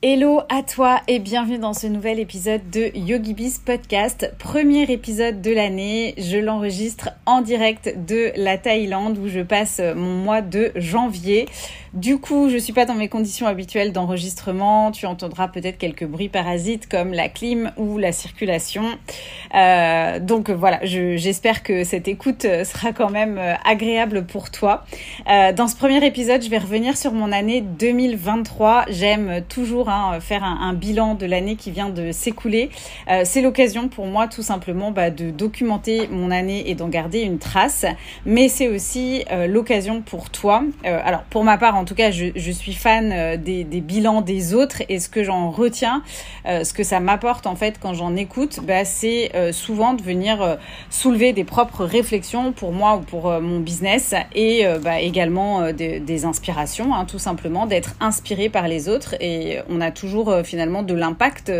Hello à toi et bienvenue dans ce nouvel épisode de YogiBiz Podcast. Premier épisode de l'année, je l'enregistre en direct de la Thaïlande où je passe mon mois de janvier. Du coup, je suis pas dans mes conditions habituelles d'enregistrement. Tu entendras peut-être quelques bruits parasites comme la clim ou la circulation. Euh, donc voilà, j'espère que cette écoute sera quand même agréable pour toi. Euh, dans ce premier épisode, je vais revenir sur mon année 2023. J'aime toujours hein, faire un, bilan de l'année qui vient de s'écouler. Euh, C'est l'occasion pour moi tout simplement bah, de documenter mon année et d'en garder une trace. Mais c'est aussi euh, l'occasion pour toi. alors pour ma part, en tout cas, je, suis fan euh, des, bilans des autres et ce que j'en retiens, euh, ce que ça m'apporte en fait quand j'en écoute, bah, c'est euh, souvent de venir soulever des propres réflexions pour moi ou pour mon business et bah, également des, des inspirations, hein, tout simplement, d'être inspiré par les autres et on a toujours finalement de l'impact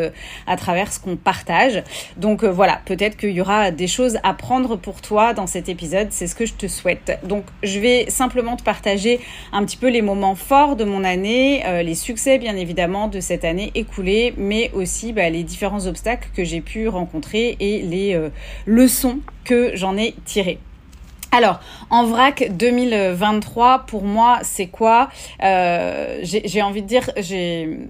à travers ce qu'on partage. Donc voilà, peut-être qu'il y aura des choses à prendre pour toi dans cet épisode, c'est ce que je te souhaite. Donc je vais simplement te partager un petit peu les moments forts de mon année, euh, les succès bien évidemment de cette année écoulée, mais aussi bah, les différents obstacles que j'ai pu rencontrer et les euh, leçons que j'en ai tirées. Alors, en vrac 2023, pour moi, c'est quoi? Euh, J'ai envie de dire, j'ai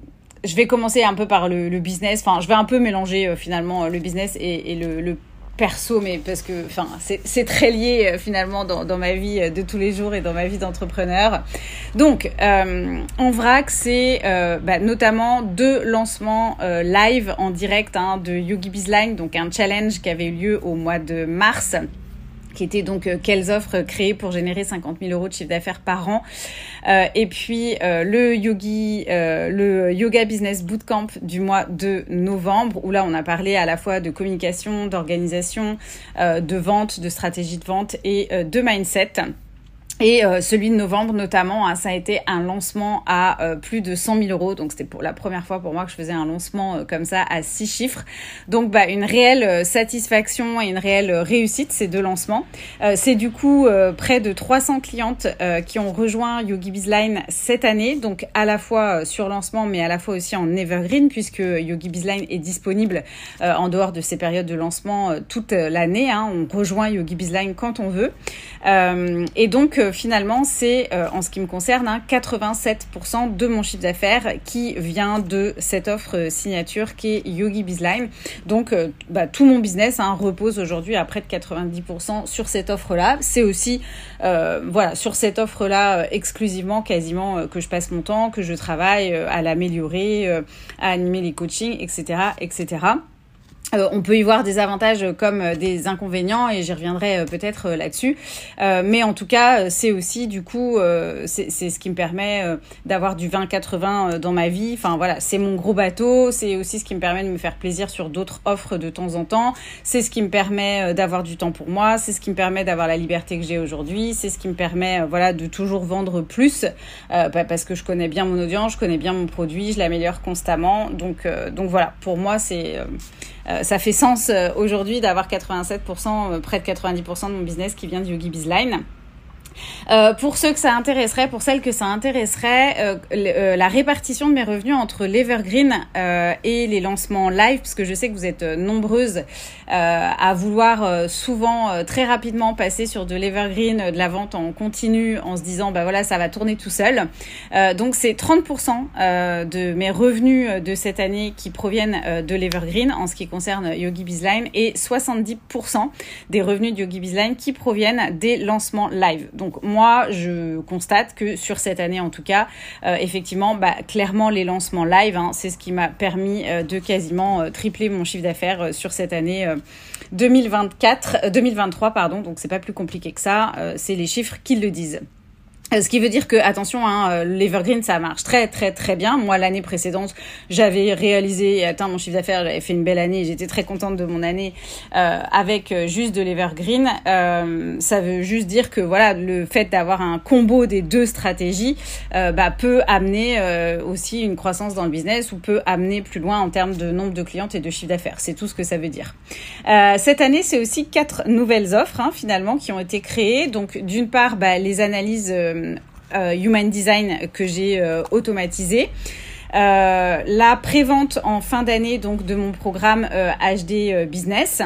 je vais commencer un peu par le, business. Enfin, je vais un peu mélanger finalement le business et, le, perso, mais parce que enfin, c'est très lié euh, finalement dans, ma vie euh, de tous les jours et dans ma vie d'entrepreneur. Donc, euh, en vrac, c'est euh, bah, notamment deux lancements euh, live en direct hein, de Yogi Bizline, donc un challenge qui avait eu lieu au mois de mars qui était donc euh, quelles offres créer pour générer 50 000 euros de chiffre d'affaires par an. Euh, et puis euh, le yogi, le yoga business bootcamp du mois de novembre, où là on a parlé à la fois de communication, d'organisation, de vente, de stratégie de vente et de mindset. Et euh, celui de novembre notamment, hein, ça a été un lancement à euh, plus de 100 000 euros. Donc c'était pour la première fois pour moi que je faisais un lancement euh, comme ça à six chiffres. Donc bah, une réelle satisfaction et une réelle réussite ces deux lancements. c'est du coup près de 300 clientes qui ont rejoint Yogi Bizline cette année. Donc à la fois sur lancement mais à la fois aussi en evergreen puisque Yogi Bizline est disponible en dehors de ces périodes de lancement toute l'année. Hein. On rejoint Yogi Bizline quand on veut. et donc finalement, c'est euh, en ce qui me concerne, 87% hein, de mon chiffre d'affaires qui vient de cette offre euh, signature qui est Yogi Bizline. Donc, euh, bah, tout mon business hein, repose aujourd'hui à près de 90% sur cette offre-là. C'est aussi, voilà, sur cette offre-là exclusivement, quasiment, que je passe mon temps, que je travaille à l'améliorer, à animer les coachings, etc., etc. Euh, on peut y voir des avantages comme euh, des inconvénients et j'y reviendrai euh, peut-être là-dessus. mais en tout cas, c'est aussi du coup, c'est ce qui me permet d'avoir du 20-80 dans ma vie. Enfin voilà, c'est mon gros bateau. C'est aussi ce qui me permet de me faire plaisir sur d'autres offres de temps en temps. C'est ce qui me permet d'avoir du temps pour moi. C'est ce qui me permet d'avoir la liberté que j'ai aujourd'hui. C'est ce qui me permet, voilà, de toujours vendre plus parce que je connais bien mon audience, je connais bien mon produit, je l'améliore constamment. Donc donc voilà, pour moi c'est euh, ça fait sens euh, aujourd'hui d'avoir 87%, euh, près de 90% de mon business qui vient de Yogi Bizline. Euh, pour ceux que ça intéresserait, pour celles que ça intéresserait, euh, euh, la répartition de mes revenus entre l'Evergreen et les lancements live, parce que je sais que vous êtes nombreuses à vouloir souvent très rapidement passer sur de l'Evergreen, de la vente en continu, en se disant bah voilà ça va tourner tout seul. donc c'est 30% de mes revenus de cette année qui proviennent de l'Evergreen en ce qui concerne Yogi Bizline et 70% des revenus de Yogi Bizline qui proviennent des lancements live. Donc moi, je constate que sur cette année en tout cas, euh, effectivement, bah, clairement les lancements live, hein, c'est ce qui m'a permis euh, de quasiment euh, tripler mon chiffre d'affaires sur cette année 2024, 2023 pardon. Donc c'est pas plus compliqué que ça. c'est les chiffres qui le disent. Euh, ce qui veut dire que, attention, hein, euh, l'Evergreen, ça marche très très très bien. Moi, l'année précédente, j'avais réalisé et atteint mon chiffre d'affaires, j'avais fait une belle année, j'étais très contente de mon année euh, avec juste de l'Evergreen. Euh, ça veut juste dire que voilà, le fait d'avoir un combo des deux stratégies euh, bah, peut amener aussi une croissance dans le business ou peut amener plus loin en termes de nombre de clientes et de chiffre d'affaires. C'est tout ce que ça veut dire. cette année, c'est aussi quatre nouvelles offres hein, finalement qui ont été créées. Donc, d'une part, bah, les analyses euh, Human Design que j'ai euh, automatisé. la prévente en fin d'année donc de mon programme HD Business.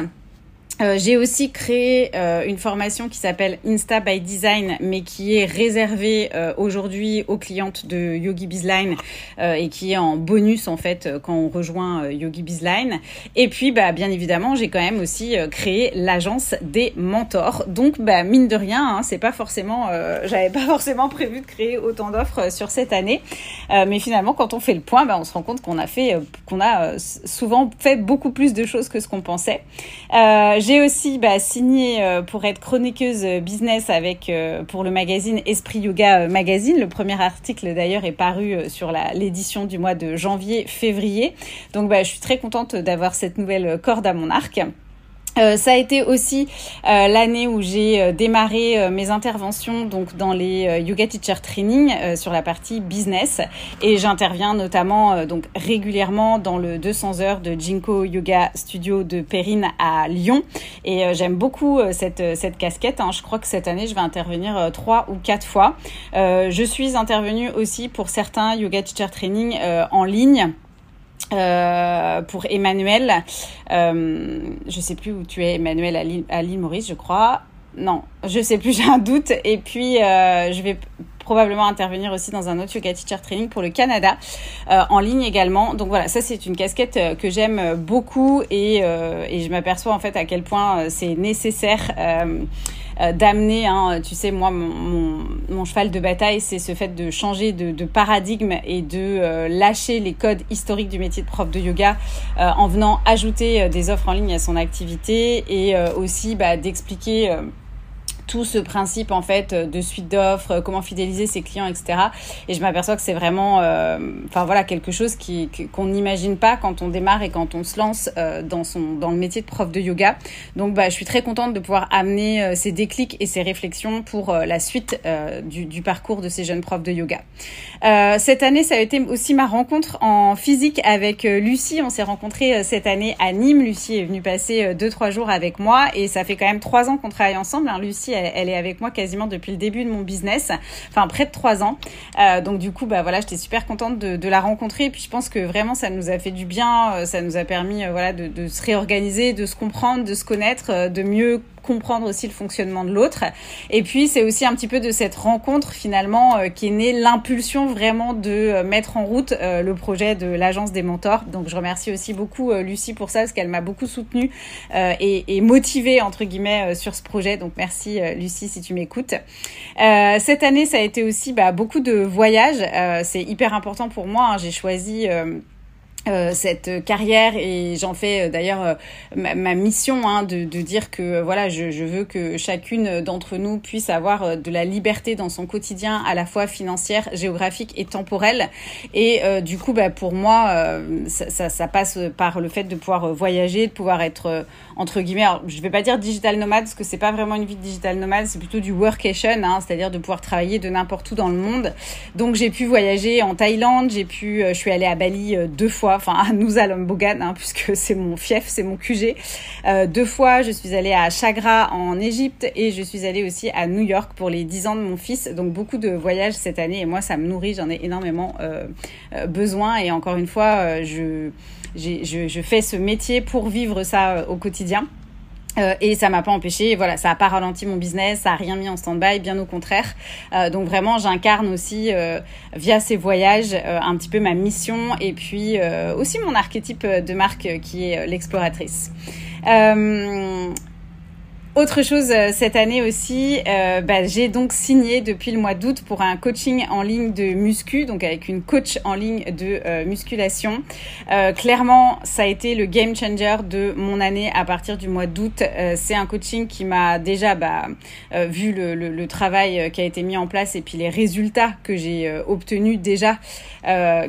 Euh, j'ai aussi créé euh, une formation qui s'appelle Insta by Design, mais qui est réservée euh, aujourd'hui aux clientes de Yogi Bizline et qui est en bonus en fait quand on rejoint Yogi Bizline. Et puis, bah, bien évidemment, j'ai quand même aussi créé l'agence des mentors. Donc, bah, mine de rien, hein, c'est pas forcément, j'avais pas forcément prévu de créer autant d'offres sur cette année, mais finalement, quand on fait le point, bah, on se rend compte qu'on a fait, qu'on a souvent fait beaucoup plus de choses que ce qu'on pensait. Aussi bah, signé euh, pour être chroniqueuse business avec euh, pour le magazine Esprit Yoga euh, Magazine. Le premier article d'ailleurs est paru sur l'édition du mois de janvier-février. Donc bah, je suis très contente d'avoir cette nouvelle corde à mon arc. Euh, ça a été aussi euh, l'année où j'ai euh, démarré mes interventions donc dans les yoga teacher training sur la partie business et j'interviens notamment donc régulièrement dans le 200 heures de Jinko Yoga Studio de Perrine à Lyon et j'aime beaucoup cette cette casquette. Hein. Je crois que cette année je vais intervenir trois ou quatre fois. je suis intervenue aussi pour certains yoga teacher training en ligne. Euh, pour Emmanuel. Euh, je sais plus où tu es, Emmanuel, à Maurice, je crois. Non, je sais plus, j'ai un doute. Et puis, euh, je vais probablement intervenir aussi dans un autre yoga teacher training pour le Canada, euh, en ligne également. Donc voilà, ça c'est une casquette euh, que j'aime beaucoup et, et je m'aperçois en fait à quel point c'est nécessaire. D'amener, hein, tu sais, moi, mon, mon, cheval de bataille, c'est ce fait de changer de, de paradigme et de lâcher les codes historiques du métier de prof de yoga en venant ajouter des offres en ligne à son activité et aussi bah, d'expliquer tout ce principe en fait de suite d'offres, comment fidéliser ses clients, etc. Et je m'aperçois que c'est vraiment, euh, enfin voilà, quelque chose qui qu'on n'imagine pas quand on démarre et quand on se lance euh, dans son dans le métier de prof de yoga. Donc bah, je suis très contente de pouvoir amener euh, ces déclics et ces réflexions pour la suite du, du, parcours de ces jeunes profs de yoga. cette année, ça a été aussi ma rencontre en physique avec Lucie. On s'est rencontrés cette année à Nîmes. Lucie est venue passer deux trois jours avec moi et ça fait quand même trois ans qu'on travaille ensemble. Hein. Lucie elle, est avec moi quasiment depuis le début de mon business, enfin près de trois ans. Euh, donc du coup, bah voilà, j'étais super contente de, la rencontrer. Et puis je pense que vraiment, ça nous a fait du bien. Euh, ça nous a permis, euh, voilà, de, de, se réorganiser, de se comprendre, de se connaître, de mieux comprendre aussi le fonctionnement de l'autre. Et puis c'est aussi un petit peu de cette rencontre finalement euh, qui est née l'impulsion vraiment de euh, mettre en route euh, le projet de l'agence des mentors. Donc je remercie aussi beaucoup Lucie pour ça parce qu'elle m'a beaucoup soutenue et, et, motivée entre guillemets sur ce projet. Donc merci Lucie si tu m'écoutes. cette année ça a été aussi bah, beaucoup de voyages. c'est hyper important pour moi. Hein. J'ai choisi euh, cette carrière et j'en fais euh, d'ailleurs euh, ma, mission hein, de, de, dire que voilà je, je, veux que chacune d'entre nous puisse avoir de la liberté dans son quotidien à la fois financière géographique et temporelle. Et du coup bah, pour moi ça, ça, ça, passe par le fait de pouvoir voyager de pouvoir être entre guillemets alors, je vais pas dire digital nomade parce que c'est pas vraiment une vie de digital nomade c'est plutôt du workation hein, c'est-à-dire de pouvoir travailler de n'importe où dans le monde donc j'ai pu voyager en Thaïlande j'ai pu je suis allée à Bali deux fois enfin à Nusa hein, puisque c'est mon fief, c'est mon QG. Euh, deux fois, je suis allée à Chagra en Égypte et je suis allée aussi à New York pour les 10 ans de mon fils. Donc beaucoup de voyages cette année et moi ça me nourrit, j'en ai énormément euh, euh, besoin et encore une fois, je, je, fais ce métier pour vivre ça au quotidien. Euh, et ça m'a pas empêché, voilà, ça a pas ralenti mon business, ça a rien mis en stand-by, bien au contraire. Euh, donc vraiment, j'incarne aussi euh, via ces voyages un petit peu ma mission et puis aussi mon archétype de marque qui est l'exploratrice. Autre chose euh, cette année aussi, euh, bah, j'ai donc signé depuis le mois d'août pour un coaching en ligne de muscu, donc avec une coach en ligne de euh, musculation. clairement, ça a été le game changer de mon année à partir du mois d'août. c'est un coaching qui m'a déjà bah, vu le, le, le, travail qui a été mis en place et puis les résultats que j'ai obtenus déjà,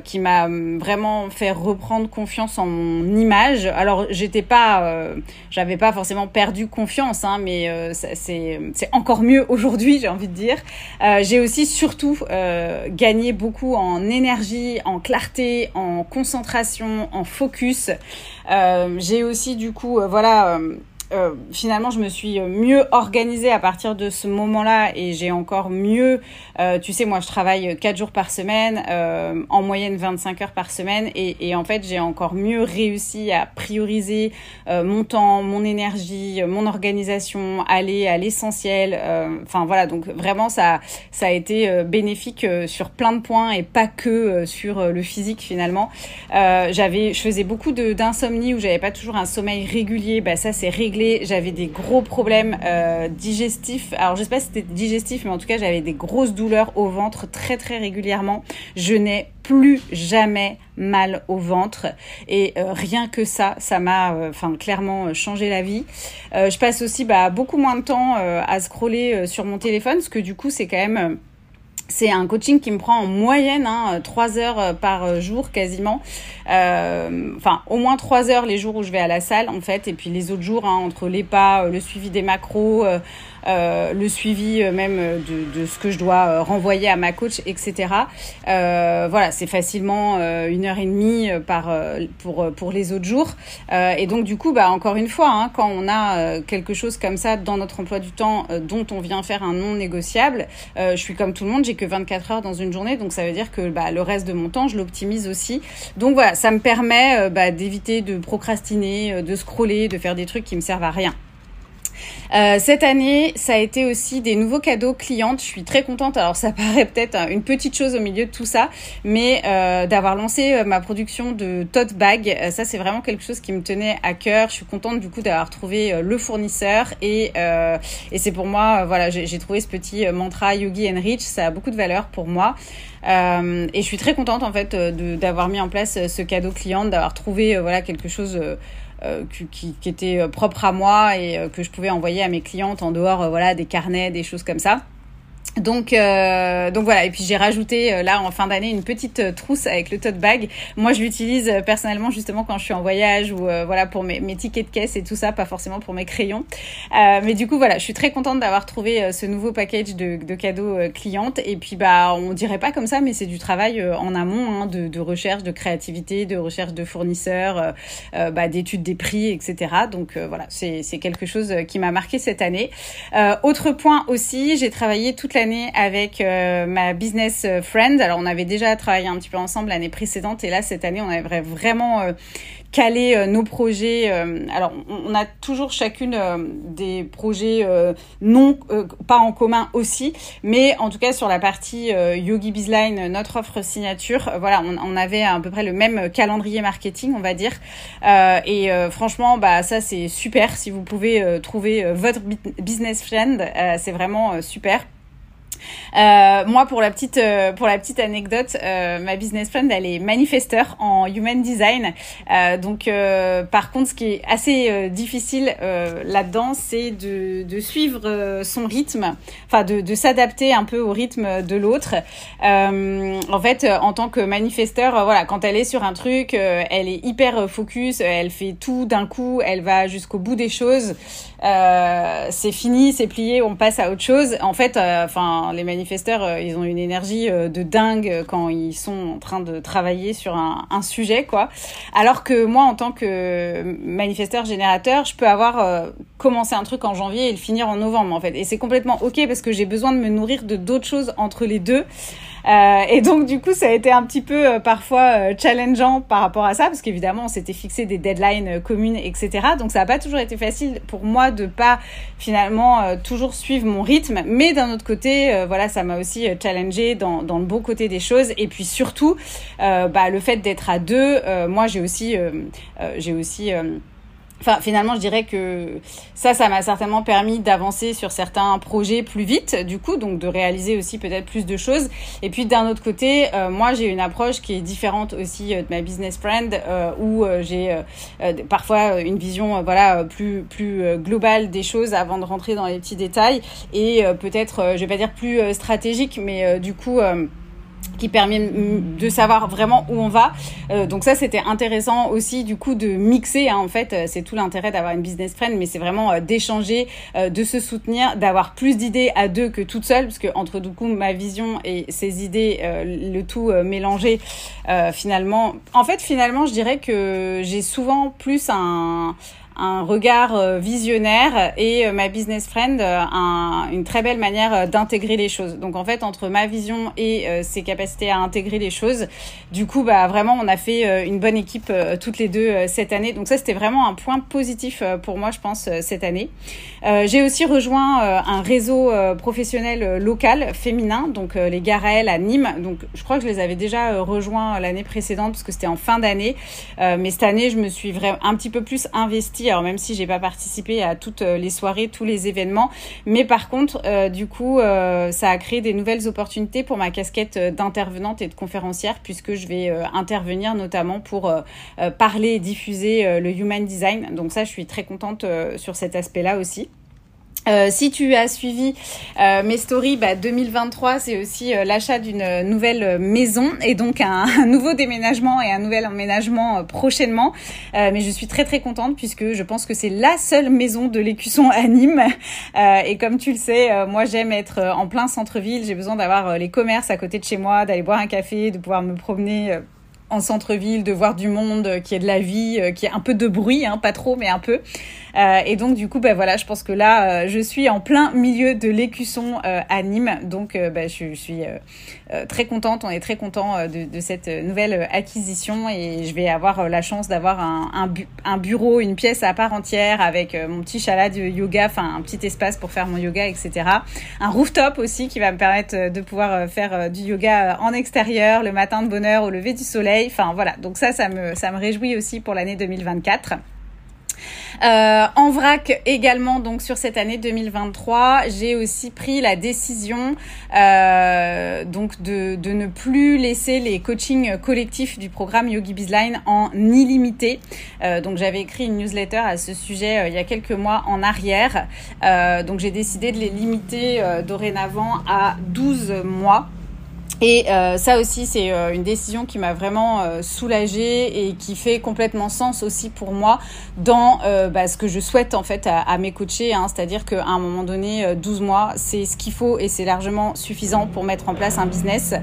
qui m'a vraiment fait reprendre confiance en mon image. Alors j'étais pas, j'avais pas forcément perdu confiance. Hein, Hein, mais euh, c'est encore mieux aujourd'hui, j'ai envie de dire. Euh, j'ai aussi surtout euh, gagné beaucoup en énergie, en clarté, en concentration, en focus. j'ai aussi du coup, voilà euh, finalement, je me suis mieux organisée à partir de ce moment-là et j'ai encore mieux, euh, tu sais, moi je travaille 4 jours par semaine, euh, en moyenne 25 heures par semaine et, en fait j'ai encore mieux réussi à prioriser mon temps, mon énergie, mon organisation, aller à l'essentiel. Enfin voilà, donc vraiment ça, ça a été bénéfique sur plein de points et pas que sur le physique finalement. j'avais, je faisais beaucoup d'insomnie où j'avais pas toujours un sommeil régulier, bah ça c'est j'avais des gros problèmes euh, digestifs. Alors je sais pas si c'était digestif, mais en tout cas j'avais des grosses douleurs au ventre très très régulièrement. Je n'ai plus jamais mal au ventre et euh, rien que ça ça m'a euh, enfin clairement changé la vie je passe aussi bah, beaucoup moins de temps à scroller sur mon téléphone parce que du coup c'est quand même c'est un coaching qui me prend en moyenne hein, 3 heures par jour quasiment. Euh, enfin, au moins 3 heures les jours où je vais à la salle en fait. Et puis les autres jours, hein, entre les pas, le suivi des macros, euh, euh, le suivi euh, même de, de, ce que je dois euh, renvoyer à ma coach, etc. Euh, voilà, c'est facilement une heure et demie par pour pour les autres jours. et donc du coup, bah encore une fois, hein, quand on a quelque chose comme ça dans notre emploi du temps dont on vient faire un non négociable, je suis comme tout le monde, j'ai que 24 heures dans une journée, donc ça veut dire que bah, le reste de mon temps, je l'optimise aussi. Donc voilà, ça me permet bah, d'éviter de procrastiner, de scroller, de faire des trucs qui me servent à rien. Euh, cette année, ça a été aussi des nouveaux cadeaux clientes. Je suis très contente. Alors ça paraît peut-être une petite chose au milieu de tout ça, mais euh, d'avoir lancé euh, ma production de tote bag, ça c'est vraiment quelque chose qui me tenait à cœur. Je suis contente du coup d'avoir trouvé le fournisseur et, c'est pour moi, voilà, j'ai trouvé ce petit mantra Yogi Enrich. Ça a beaucoup de valeur pour moi. et je suis très contente en fait d'avoir mis en place ce cadeau client, d'avoir trouvé voilà quelque chose qui, qui, était euh, propre à moi et euh, que je pouvais envoyer à mes clientes en dehors voilà des carnets des choses comme ça donc, euh, donc voilà. Et puis j'ai rajouté euh, là en fin d'année une petite euh, trousse avec le tote bag. Moi, je l'utilise personnellement justement quand je suis en voyage ou voilà pour mes, tickets de caisse et tout ça, pas forcément pour mes crayons. mais du coup, voilà, je suis très contente d'avoir trouvé ce nouveau package de, de cadeaux clientes. Et puis bah, on dirait pas comme ça, mais c'est du travail en amont hein, de, de, recherche, de créativité, de recherche de fournisseurs, bah, d'études des prix, etc. Donc voilà, c'est quelque chose qui m'a marqué cette année. autre point aussi, j'ai travaillé toute la avec euh, ma business friend. Alors on avait déjà travaillé un petit peu ensemble l'année précédente et là cette année on avait vraiment euh, caler euh, nos projets. Euh, alors, on, a toujours chacune euh, des projets non pas en commun aussi, mais en tout cas sur la partie Yogi Bizline, notre offre signature, voilà, on, on, avait à peu près le même calendrier marketing, on va dire. et franchement, bah ça c'est super. Si vous pouvez trouver votre business friend, c'est vraiment super. Euh, moi, pour la petite, euh, pour la petite anecdote, euh, ma business friend, elle est manifesteur en human design. Euh, donc, euh, par contre, ce qui est assez difficile là-dedans, c'est de, de, suivre son rythme, enfin de, de s'adapter un peu au rythme de l'autre. en fait, en tant que manifesteur, voilà, quand elle est sur un truc, elle est hyper focus, elle fait tout d'un coup, elle va jusqu'au bout des choses. c'est fini, c'est plié, on passe à autre chose. En fait, enfin les manifesteurs, euh, ils ont une énergie euh, de dingue quand ils sont en train de travailler sur un, sujet, quoi. Alors que moi, en tant que manifesteur générateur, je peux avoir euh, commencé un truc en janvier et le finir en novembre, en fait. Et c'est complètement ok parce que j'ai besoin de me nourrir de d'autres choses entre les deux. Euh, et donc du coup, ça a été un petit peu euh, parfois euh, challengeant par rapport à ça, parce qu'évidemment, on s'était fixé des deadlines communes, etc. Donc ça n'a pas toujours été facile pour moi de pas finalement toujours suivre mon rythme, mais d'un autre côté, voilà, ça m'a aussi challengé dans, le beau côté des choses. Et puis surtout, bah, le fait d'être à deux, moi j'ai aussi, j'ai aussi Enfin, finalement, je dirais que ça, ça m'a certainement permis d'avancer sur certains projets plus vite, du coup, donc de réaliser aussi peut-être plus de choses. Et puis d'un autre côté, euh, moi, j'ai une approche qui est différente aussi euh, de ma business friend, euh, où j'ai parfois une vision, voilà, plus plus globale des choses avant de rentrer dans les petits détails et peut-être, je vais pas dire plus stratégique, mais du coup qui permet de savoir vraiment où on va. Euh, donc ça, c'était intéressant aussi du coup de mixer. Hein, en fait, euh, c'est tout l'intérêt d'avoir une business friend, mais c'est vraiment euh, d'échanger, de se soutenir, d'avoir plus d'idées à deux que toute seule, parce que entre du coup ma vision et ses idées, le tout mélangé, finalement. En fait, finalement, je dirais que j'ai souvent plus un un regard euh, visionnaire et euh, ma business friend euh, un, une très belle manière d'intégrer les choses. Donc en fait entre ma vision et ses capacités à intégrer les choses, du coup bah vraiment on a fait une bonne équipe toutes les deux cette année. Donc ça c'était vraiment un point positif pour moi je pense cette année. J'ai aussi rejoint un réseau professionnel local féminin donc les Garaël à Nîmes. Donc je crois que je les avais déjà rejoints l'année précédente parce que c'était en fin d'année, mais cette année je me suis vraiment un petit peu plus investie alors même si j'ai pas participé à toutes euh, les soirées, tous les événements, mais par contre, euh, du coup, euh, ça a créé des nouvelles opportunités pour ma casquette d'intervenante et de conférencière, puisque je vais intervenir notamment pour parler et diffuser le human design. Donc ça, je suis très contente sur cet aspect-là aussi. Euh, si tu as suivi euh, mes stories, bah, 2023, c'est aussi euh, l'achat d'une nouvelle maison et donc un, nouveau déménagement et un nouvel emménagement prochainement. mais je suis très très contente puisque je pense que c'est la seule maison de l'écusson à Nîmes. et comme tu le sais, moi j'aime être en plein centre-ville. J'ai besoin d'avoir les commerces à côté de chez moi, d'aller boire un café, de pouvoir me promener en centre-ville, de voir du monde, qui est de la vie, qui est un peu de bruit, hein, pas trop, mais un peu. Euh, et donc du coup, ben voilà, je pense que là, euh, je suis en plein milieu de l'écusson euh, à Nîmes, donc ben, je, suis très contente. On est très content de, de, cette nouvelle acquisition et je vais avoir la chance d'avoir un, un, un, bureau, une pièce à part entière avec mon petit chalet de yoga, enfin un petit espace pour faire mon yoga, etc. Un rooftop aussi qui va me permettre de pouvoir faire du yoga en extérieur le matin de bonne heure au lever du soleil. Enfin voilà, donc ça, ça me, ça me réjouit aussi pour l'année 2024. Euh, en vrac également, donc sur cette année 2023, j'ai aussi pris la décision euh, donc de, ne plus laisser les coachings collectifs du programme Yogi Bizline en illimité. Euh, donc j'avais écrit une newsletter à ce sujet il y a quelques mois en arrière. Donc j'ai décidé de les limiter dorénavant à 12 mois. Et euh, ça aussi, c'est euh, une décision qui m'a vraiment euh, soulagée et qui fait complètement sens aussi pour moi dans euh, bah, ce que je souhaite en fait à, à mes coachés. Hein, C'est-à-dire qu'à un moment donné, 12 mois, c'est ce qu'il faut et c'est largement suffisant pour mettre en place un business.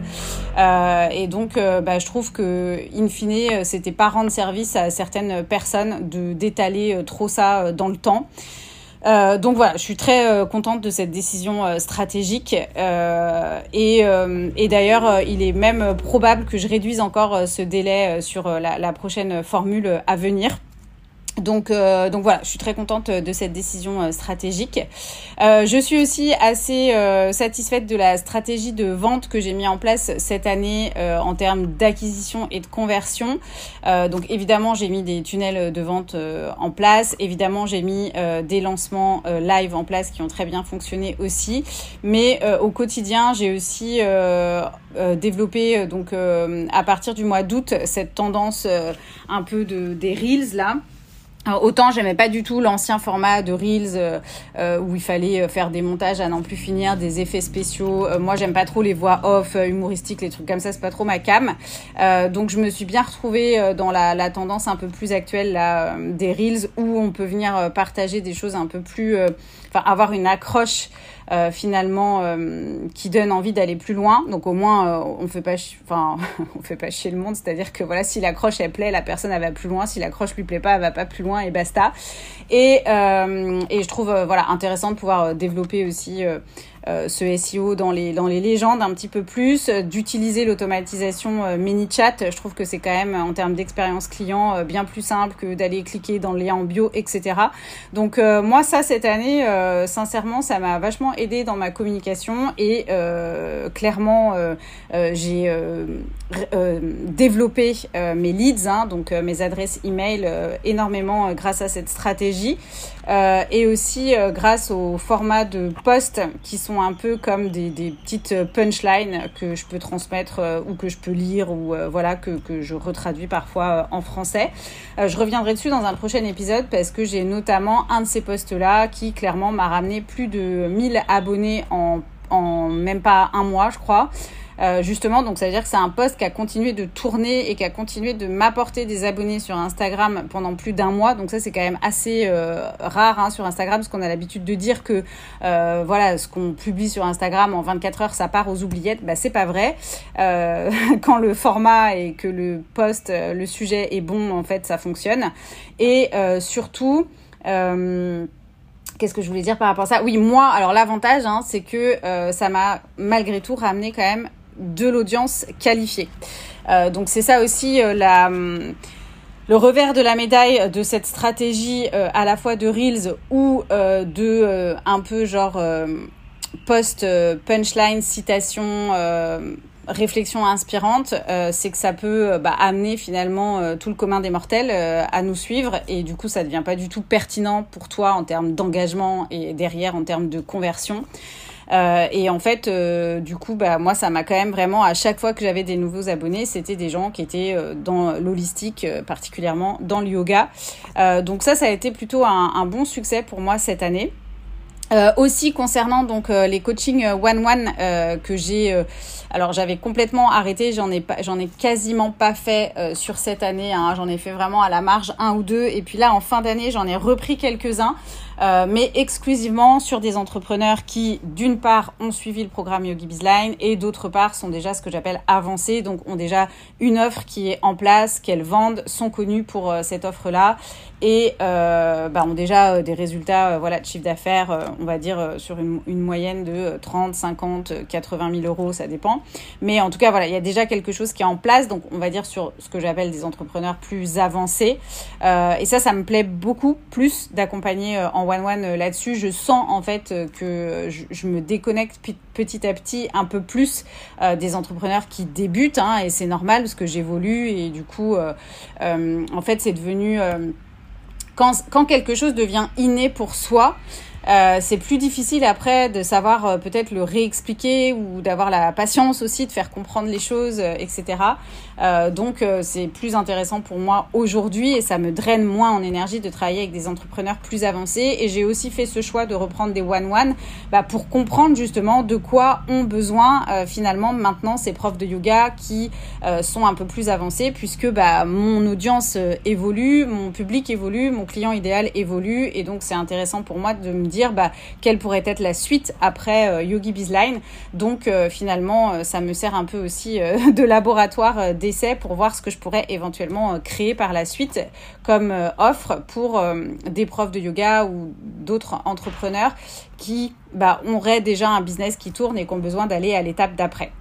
et donc, bah, je trouve que, in fine, c'était pas rendre service à certaines personnes de d'étaler trop ça dans le temps. Euh, donc voilà, je suis très euh, contente de cette décision euh, stratégique euh, et, d'ailleurs il est même probable que je réduise encore ce délai sur la prochaine formule à venir. Donc, euh, donc voilà, je suis très contente de cette décision euh, stratégique. Euh, je suis aussi assez euh, satisfaite de la stratégie de vente que j'ai mis en place cette année euh, en termes d'acquisition et de conversion. donc évidemment, j'ai mis des tunnels de vente en place. Évidemment, j'ai mis des lancements live en place qui ont très bien fonctionné aussi. Mais au quotidien, j'ai aussi développé donc à partir du mois d'août cette tendance un peu de des reels là. Alors, autant j'aimais pas du tout l'ancien format de reels euh, euh, où il fallait euh, faire des montages à n'en plus finir, des effets spéciaux. Moi j'aime pas trop les voix off humoristiques, les trucs comme ça, c'est pas trop ma cam. donc je me suis bien retrouvée dans la, tendance un peu plus actuelle des reels où on peut venir partager des choses un peu plus, enfin avoir une accroche euh, finalement euh, qui donne envie d'aller plus loin. Donc au moins euh, on fait pas, enfin on fait pas chier le monde, c'est-à-dire que voilà si l'accroche elle plaît, la personne elle va plus loin. Si l'accroche lui plaît pas, elle va pas plus loin et basta. Et et je trouve voilà intéressant de pouvoir développer aussi euh, ce SEO dans les, dans les légendes un petit peu plus, euh, d'utiliser l'automatisation euh, ManyChat. Je trouve que c'est quand même, en termes d'expérience client, euh, bien plus simple que d'aller cliquer dans le lien en bio, etc. Donc moi, ça, cette année, sincèrement, ça m'a vachement aidé dans ma communication et clairement, j'ai développé mes leads, hein, donc mes adresses email, énormément grâce à cette stratégie. Euh, et aussi euh, grâce au format de posts qui sont un peu comme des, petites punchlines que je peux transmettre euh, ou que je peux lire ou euh, voilà que, je retraduis parfois euh, en français. je reviendrai dessus dans un prochain épisode parce que j'ai notamment un de ces posts là qui clairement m'a ramené plus de 1000 abonnés en même pas un mois je crois. Euh, justement, donc ça veut dire que c'est un post qui a continué de tourner et qui a continué de m'apporter des abonnés sur Instagram pendant plus d'un mois. Donc ça, c'est quand même assez euh, rare hein, sur Instagram, parce qu'on a l'habitude de dire que euh, voilà, ce qu'on publie sur Instagram en 24 heures, ça part aux oubliettes. Bah c'est pas vrai. quand le format et que le post, le sujet est bon, en fait, ça fonctionne. Et surtout. Qu'est-ce que je voulais dire par rapport à ça? Oui, moi, alors l'avantage, hein, c'est que ça m'a malgré tout ramené quand même de l'audience qualifiée. Euh, donc c'est ça aussi euh, la, le revers de la médaille de cette stratégie euh, à la fois de Reels ou de un peu genre post punchline, citation, réflexion inspirante, c'est que ça peut bah, amener finalement tout le commun des mortels à nous suivre et du coup ça devient pas du tout pertinent pour toi en termes d'engagement et derrière en termes de conversion. Euh, et en fait, euh, du coup, bah, moi, ça m'a quand même vraiment, à chaque fois que j'avais des nouveaux abonnés, c'était des gens qui étaient euh, dans l'holistique, particulièrement dans le yoga. donc ça, ça a été plutôt un, bon succès pour moi cette année. Aussi concernant donc les coachings one one euh, que j'ai alors j'avais complètement arrêté j'en ai j'en ai quasiment pas fait sur cette année hein, j'en ai fait vraiment à la marge un ou deux et puis là en fin d'année j'en ai repris quelques-uns euh, mais exclusivement sur des entrepreneurs qui, d'une part, ont suivi le programme Yogi Bizline et d'autre part, sont déjà ce que j'appelle avancés, donc ont déjà une offre qui est en place, qu'elles vendent, sont connues pour euh, cette offre-là et euh, bah, ont déjà euh, des résultats voilà, de chiffre d'affaires, on va dire, sur une, moyenne de 30, 50, 80 000 euros, ça dépend. Mais en tout cas, voilà, il y a déjà quelque chose qui est en place, donc on va dire sur ce que j'appelle des entrepreneurs plus avancés. et ça, ça me plaît beaucoup plus d'accompagner en one one euh, là-dessus, je sens en fait euh, que je, me déconnecte petit à petit un peu plus euh, des entrepreneurs qui débutent, hein, et c'est normal parce que j'évolue et du coup, en fait, c'est devenu quand, quand quelque chose devient inné pour soi. Euh, c'est plus difficile après de savoir euh, peut-être le réexpliquer ou d'avoir la patience aussi de faire comprendre les choses, euh, etc. donc c'est plus intéressant pour moi aujourd'hui et ça me draine moins en énergie de travailler avec des entrepreneurs plus avancés. Et j'ai aussi fait ce choix de reprendre des one-one bah, pour comprendre justement de quoi ont besoin finalement maintenant ces profs de yoga qui sont un peu plus avancés puisque bah, mon audience évolue, mon public évolue, mon client idéal évolue et donc c'est intéressant pour moi de me dire bah, quelle pourrait être la suite après euh, Yogi Bizline. Donc euh, finalement, euh, ça me sert un peu aussi de laboratoire d'essai pour voir ce que je pourrais éventuellement créer par la suite comme offre pour des profs de yoga ou d'autres entrepreneurs qui bah, auraient déjà un business qui tourne et qui ont besoin d'aller à l'étape d'après.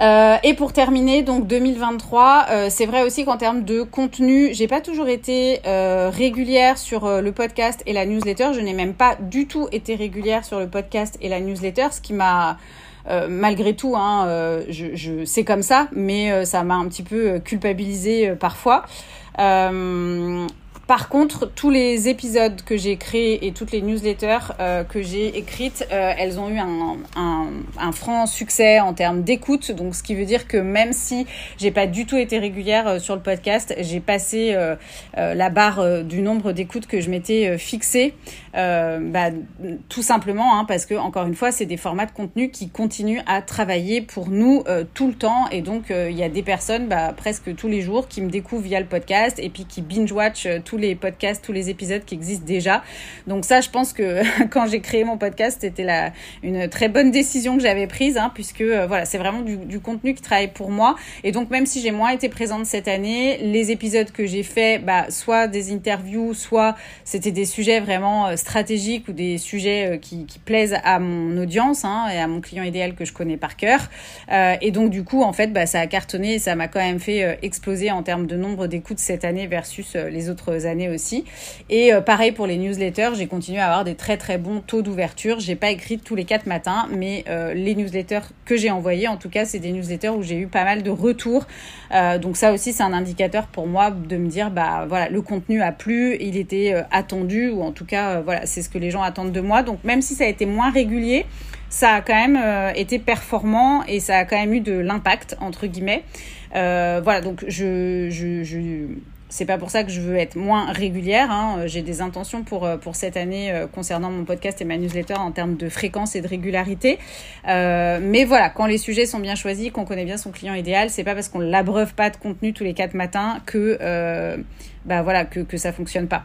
Euh, et pour terminer, donc 2023, euh, c'est vrai aussi qu'en termes de contenu, j'ai pas toujours été euh, régulière sur le podcast et la newsletter. Je n'ai même pas du tout été régulière sur le podcast et la newsletter, ce qui m'a malgré tout, hein, je, c'est comme ça, mais ça m'a un petit peu culpabilisé parfois. Par contre, tous les épisodes que j'ai créés et toutes les newsletters euh, que j'ai écrites, euh, elles ont eu un, franc succès en termes d'écoute. Donc, ce qui veut dire que même si j'ai pas du tout été régulière euh, sur le podcast, j'ai passé la barre du nombre d'écoutes que je m'étais fixé. Bah, tout simplement hein, parce que encore une fois, c'est des formats de contenu qui continuent à travailler pour nous tout le temps. Et donc, il y a des personnes bah, presque tous les jours qui me découvrent via le podcast et puis qui binge watch tous les podcasts, tous les épisodes qui existent déjà. Donc ça, je pense que quand j'ai créé mon podcast, c'était la, une très bonne décision que j'avais prise, hein, puisque euh, voilà, c'est vraiment du, du, contenu qui travaille pour moi. Et donc même si j'ai moins été présente cette année, les épisodes que j'ai faits, bah, soit des interviews, soit c'était des sujets vraiment euh, stratégiques ou des sujets euh, qui, plaisent à mon audience hein, et à mon client idéal que je connais par cœur. Euh, et donc du coup, en fait, bah, ça a cartonné et ça m'a quand même fait exploser en termes de nombre d'écoutes cette année versus les autres année aussi. Et euh, pareil pour les newsletters, j'ai continué à avoir des très très bons taux d'ouverture. J'ai pas écrit tous les quatre matins, mais euh, les newsletters que j'ai envoyés, en tout cas, c'est des newsletters où j'ai eu pas mal de retours. Euh, donc ça aussi, c'est un indicateur pour moi de me dire, bah voilà, le contenu a plu, il était attendu, ou en tout cas, voilà, c'est ce que les gens attendent de moi. Donc même si ça a été moins régulier, ça a quand même été performant et ça a quand même eu de l'impact entre guillemets. voilà, donc je, je, je c'est pas pour ça que je veux être moins régulière. Hein. J'ai des intentions pour, pour cette année concernant mon podcast et ma newsletter en termes de fréquence et de régularité. mais voilà, quand les sujets sont bien choisis, qu'on connaît bien son client idéal, c'est pas parce qu'on l'abreuve pas de contenu tous les quatre matins que, bah voilà, que ça fonctionne pas.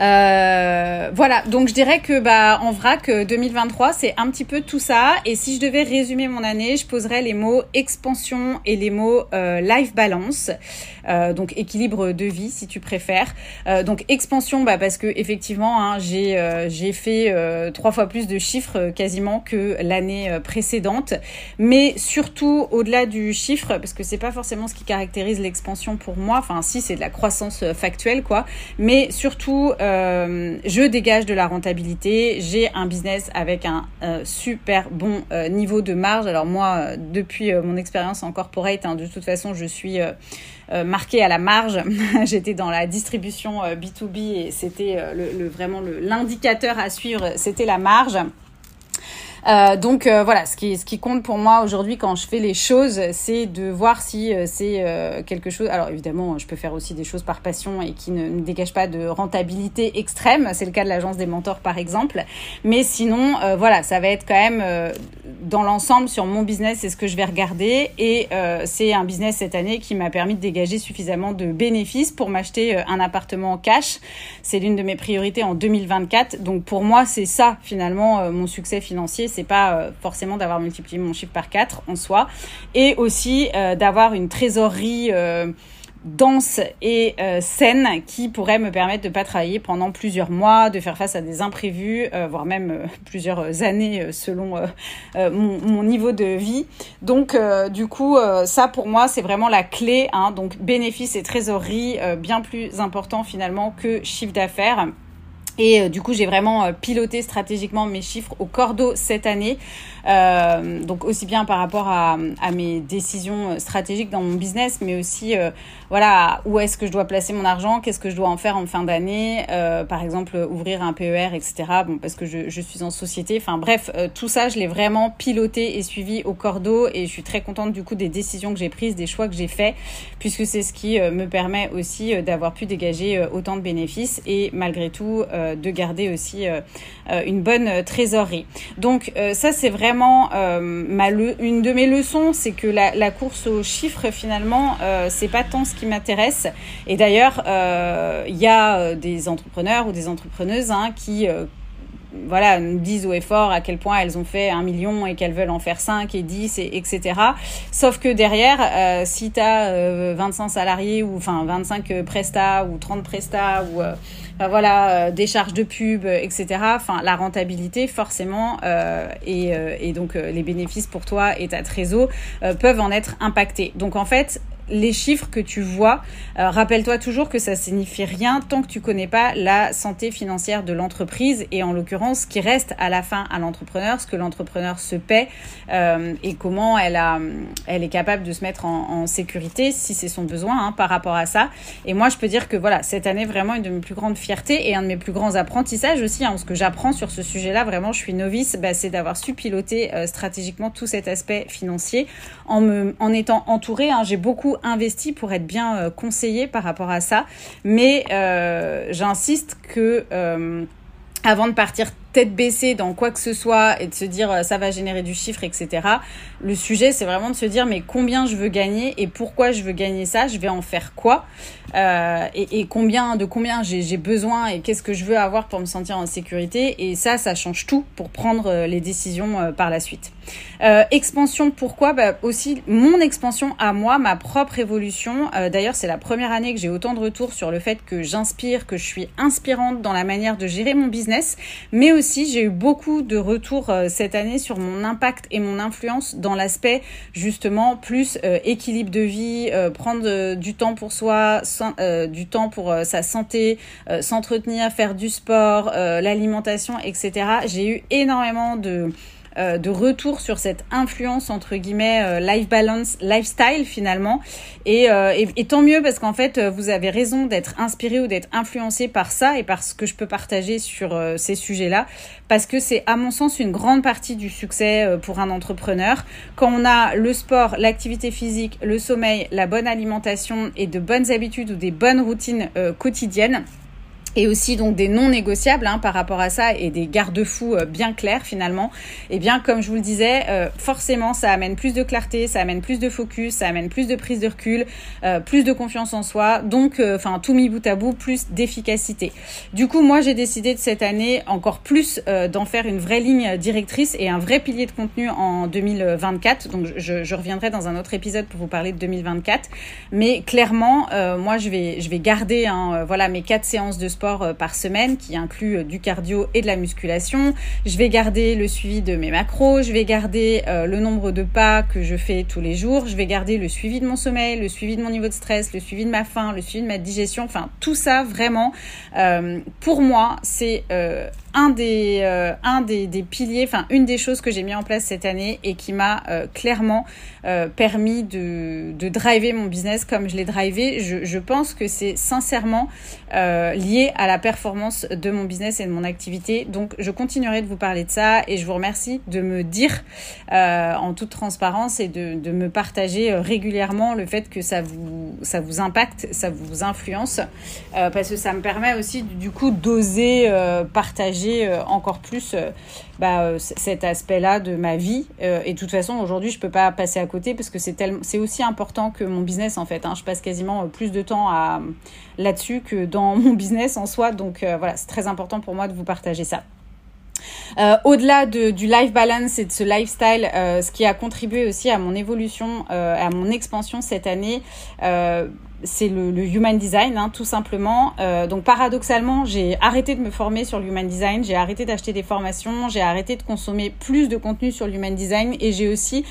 Euh, voilà, donc je dirais que bah en vrac 2023 c'est un petit peu tout ça. Et si je devais résumer mon année, je poserais les mots expansion et les mots euh, life balance, euh, donc équilibre de vie si tu préfères. Euh, donc expansion, bah parce que effectivement hein, j'ai euh, j'ai fait euh, trois fois plus de chiffres quasiment que l'année précédente, mais surtout au-delà du chiffre, parce que c'est pas forcément ce qui caractérise l'expansion pour moi. Enfin si c'est de la croissance factuelle quoi, mais surtout euh, je dégage de la rentabilité, j'ai un business avec un euh, super bon euh, niveau de marge. Alors moi, depuis mon expérience en corporate, hein, de toute façon, je suis marquée à la marge. J'étais dans la distribution B2B et c'était vraiment l'indicateur à suivre, c'était la marge. Euh, donc euh, voilà, ce qui, ce qui compte pour moi aujourd'hui quand je fais les choses, c'est de voir si euh, c'est quelque chose. Alors évidemment, je peux faire aussi des choses par passion et qui ne, ne dégagent pas de rentabilité extrême. C'est le cas de l'agence des mentors par exemple. Mais sinon, voilà, ça va être quand même dans l'ensemble sur mon business, c'est ce que je vais regarder. Et c'est un business cette année qui m'a permis de dégager suffisamment de bénéfices pour m'acheter un appartement en cash. C'est l'une de mes priorités en 2024. Donc pour moi, c'est ça finalement mon succès financier c'est pas euh, forcément d'avoir multiplié mon chiffre par 4 en soi, et aussi euh, d'avoir une trésorerie euh, dense et saine qui pourrait me permettre de pas travailler pendant plusieurs mois, de faire face à des imprévus, voire même plusieurs années selon mon, niveau de vie. Donc du coup, ça pour moi c'est vraiment la clé. Hein, donc bénéfice et trésorerie bien plus important finalement que chiffre d'affaires. Et euh, du coup, j'ai vraiment euh, piloté stratégiquement mes chiffres au cordeau cette année. Euh, donc aussi bien par rapport à, mes décisions stratégiques dans mon business, mais aussi voilà où est-ce que je dois placer mon argent, qu'est-ce que je dois en faire en fin d'année, par exemple ouvrir un PER, etc. Bon, parce que je, je suis en société. Enfin bref, tout ça, je l'ai vraiment piloté et suivi au cordeau, et je suis très contente du coup des décisions que j'ai prises, des choix que j'ai faits, puisque c'est ce qui me permet aussi d'avoir pu dégager autant de bénéfices et malgré tout de garder aussi euh, euh, une bonne trésorerie. Donc euh, ça c'est vraiment une de mes leçons, c'est que la, course aux chiffres finalement c'est pas tant ce qui m'intéresse. Et d'ailleurs il y a des entrepreneurs ou des entrepreneuses hein, qui voilà, nous disent au effort à quel point elles ont fait un million et qu'elles veulent en faire 5 et 10 et etc. Sauf que derrière, euh, si tu as euh, 25 salariés ou enfin 25 prestats ou 30 prestats ou euh, voilà, des charges de pub, etc. Enfin, la rentabilité forcément et, donc les bénéfices pour toi et ta trésor peuvent en être impactés. Donc en fait, les chiffres que tu vois, euh, rappelle-toi toujours que ça signifie rien tant que tu connais pas la santé financière de l'entreprise et en l'occurrence ce qui reste à la fin à l'entrepreneur, ce que l'entrepreneur se paie euh, et comment elle a, elle est capable de se mettre en, sécurité si c'est son besoin hein, par rapport à ça. Et moi je peux dire que voilà cette année vraiment une de mes plus grandes fiertés et un de mes plus grands apprentissages aussi, hein, ce que j'apprends sur ce sujet-là vraiment je suis novice, bah, c'est d'avoir su piloter euh, stratégiquement tout cet aspect financier en en étant entourée. Hein, j'ai beaucoup investi pour être bien euh, conseillé par rapport à ça. Mais euh, j'insiste que euh, avant de partir tête baissée dans quoi que ce soit et de se dire ça va générer du chiffre, etc. Le sujet, c'est vraiment de se dire mais combien je veux gagner et pourquoi je veux gagner ça, je vais en faire quoi euh, et, et, combien de combien j'ai besoin et qu'est-ce que je veux avoir pour me sentir en sécurité. Et ça, ça change tout pour prendre les décisions par la suite. Euh, expansion, pourquoi bah, Aussi mon expansion à moi, ma propre évolution. Euh, D'ailleurs, c'est la première année que j'ai autant de retours sur le fait que j'inspire, que je suis inspirante dans la manière de gérer mon business. Mais aussi, j'ai eu beaucoup de retours euh, cette année sur mon impact et mon influence dans l'aspect justement plus euh, équilibre de vie, euh, prendre du temps pour soi, du temps pour sa santé, s'entretenir, faire du sport, l'alimentation, etc. J'ai eu énormément de de retour sur cette influence entre guillemets life balance, lifestyle finalement. Et, et, tant mieux parce qu'en fait, vous avez raison d'être inspiré ou d'être influencé par ça et par ce que je peux partager sur ces sujets-là, parce que c'est à mon sens une grande partie du succès pour un entrepreneur. Quand on a le sport, l'activité physique, le sommeil, la bonne alimentation et de bonnes habitudes ou des bonnes routines quotidiennes, et aussi donc des non négociables hein, par rapport à ça et des garde-fous euh, bien clairs finalement, et eh bien comme je vous le disais, euh, forcément ça amène plus de clarté, ça amène plus de focus, ça amène plus de prise de recul, euh, plus de confiance en soi, donc enfin tout mis bout à bout, plus d'efficacité. Du coup moi j'ai décidé de cette année encore plus d'en faire une vraie ligne directrice et un vrai pilier de contenu en 2024, donc je, je, reviendrai dans un autre épisode pour vous parler de 2024, mais clairement moi je vais, je vais garder hein, voilà mes quatre séances de sport euh, par semaine qui inclut euh, du cardio et de la musculation. Je vais garder le suivi de mes macros, je vais garder euh, le nombre de pas que je fais tous les jours, je vais garder le suivi de mon sommeil, le suivi de mon niveau de stress, le suivi de ma faim, le suivi de ma digestion, enfin tout ça vraiment pour moi c'est un des, euh, un des, des piliers, enfin une des choses que j'ai mis en place cette année et qui m'a euh, clairement euh, permis de, de driver mon business comme je l'ai drivé. Je, pense que c'est sincèrement lié à la performance de mon business et de mon activité. Donc je continuerai de vous parler de ça et je vous remercie de me dire en toute transparence et de, de me partager régulièrement le fait que ça vous, ça vous impacte, ça vous influence parce que ça me permet aussi du coup d'oser partager euh, encore plus euh, bah, euh, cet aspect-là de ma vie. et de toute façon, aujourd'hui, je peux pas passer à côté parce que c'est c'est aussi important que mon business en fait. Hein. Je passe quasiment plus de temps là-dessus que dans mon business en soi. Donc voilà, c'est très important pour moi de vous partager ça. Au-delà de, du life balance et de ce lifestyle, ce qui a contribué aussi à mon évolution, à mon expansion cette année, c'est le, human design, hein, tout simplement. Euh, donc paradoxalement, j'ai arrêté de me former sur le human design, j'ai arrêté d'acheter des formations, j'ai arrêté de consommer plus de contenu sur le human design et j'ai aussi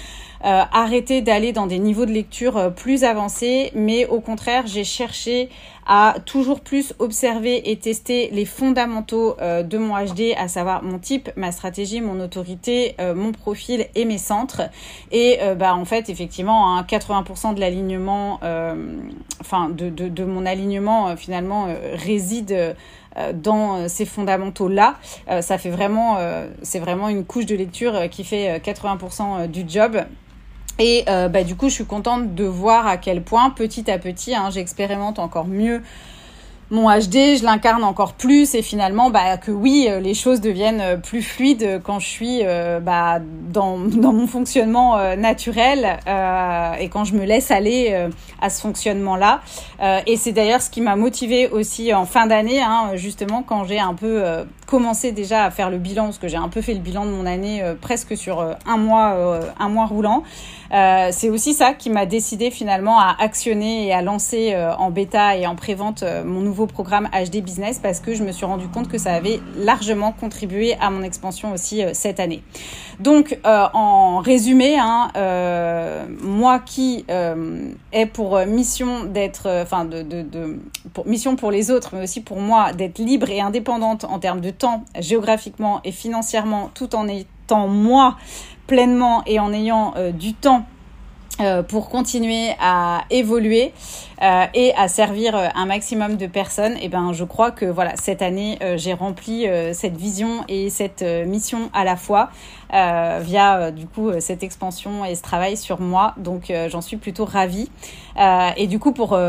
euh, d'aller dans des niveaux de lecture euh, plus avancés, mais au contraire, j'ai cherché à toujours plus observer et tester les fondamentaux euh, de mon HD, à savoir mon type, ma stratégie, mon autorité, mon profil et mes centres. Et bah en fait, effectivement, hein, 80% de l'alignement, enfin de, de, de, mon alignement finalement réside dans ces fondamentaux là ça fait vraiment c'est vraiment une couche de lecture qui fait 80% du job et euh, bah, du coup, je suis contente de voir à quel point, petit à petit, hein, j'expérimente encore mieux mon HD, je l'incarne encore plus et finalement bah, que oui, euh, les choses deviennent euh, plus fluides quand je suis bah, dans, dans mon fonctionnement naturel et quand je me laisse aller à ce fonctionnement-là. et c'est d'ailleurs ce qui m'a motivée aussi en fin d'année, hein, justement quand j'ai un peu commencé déjà à faire le bilan, parce que j'ai un peu fait le bilan de mon année presque sur un mois, un mois roulant. Euh, c'est aussi ça qui m'a décidé finalement à actionner et à lancer euh, en bêta et en prévente euh, mon nouveau programme HD Business parce que je me suis rendu compte que ça avait largement contribué à mon expansion aussi cette année. Donc en résumé, hein, moi qui ai pour mission d'être, enfin de, pour, mission pour les autres, mais aussi pour moi d'être libre et indépendante en termes de temps géographiquement et financièrement, tout en étant moi pleinement et en ayant euh, du temps euh, pour continuer à évoluer euh, et à servir un maximum de personnes, et eh ben je crois que voilà cette année j'ai rempli cette vision et cette mission à la fois via du coup cette expansion et ce travail sur moi. Donc j'en suis plutôt ravie. et du coup pour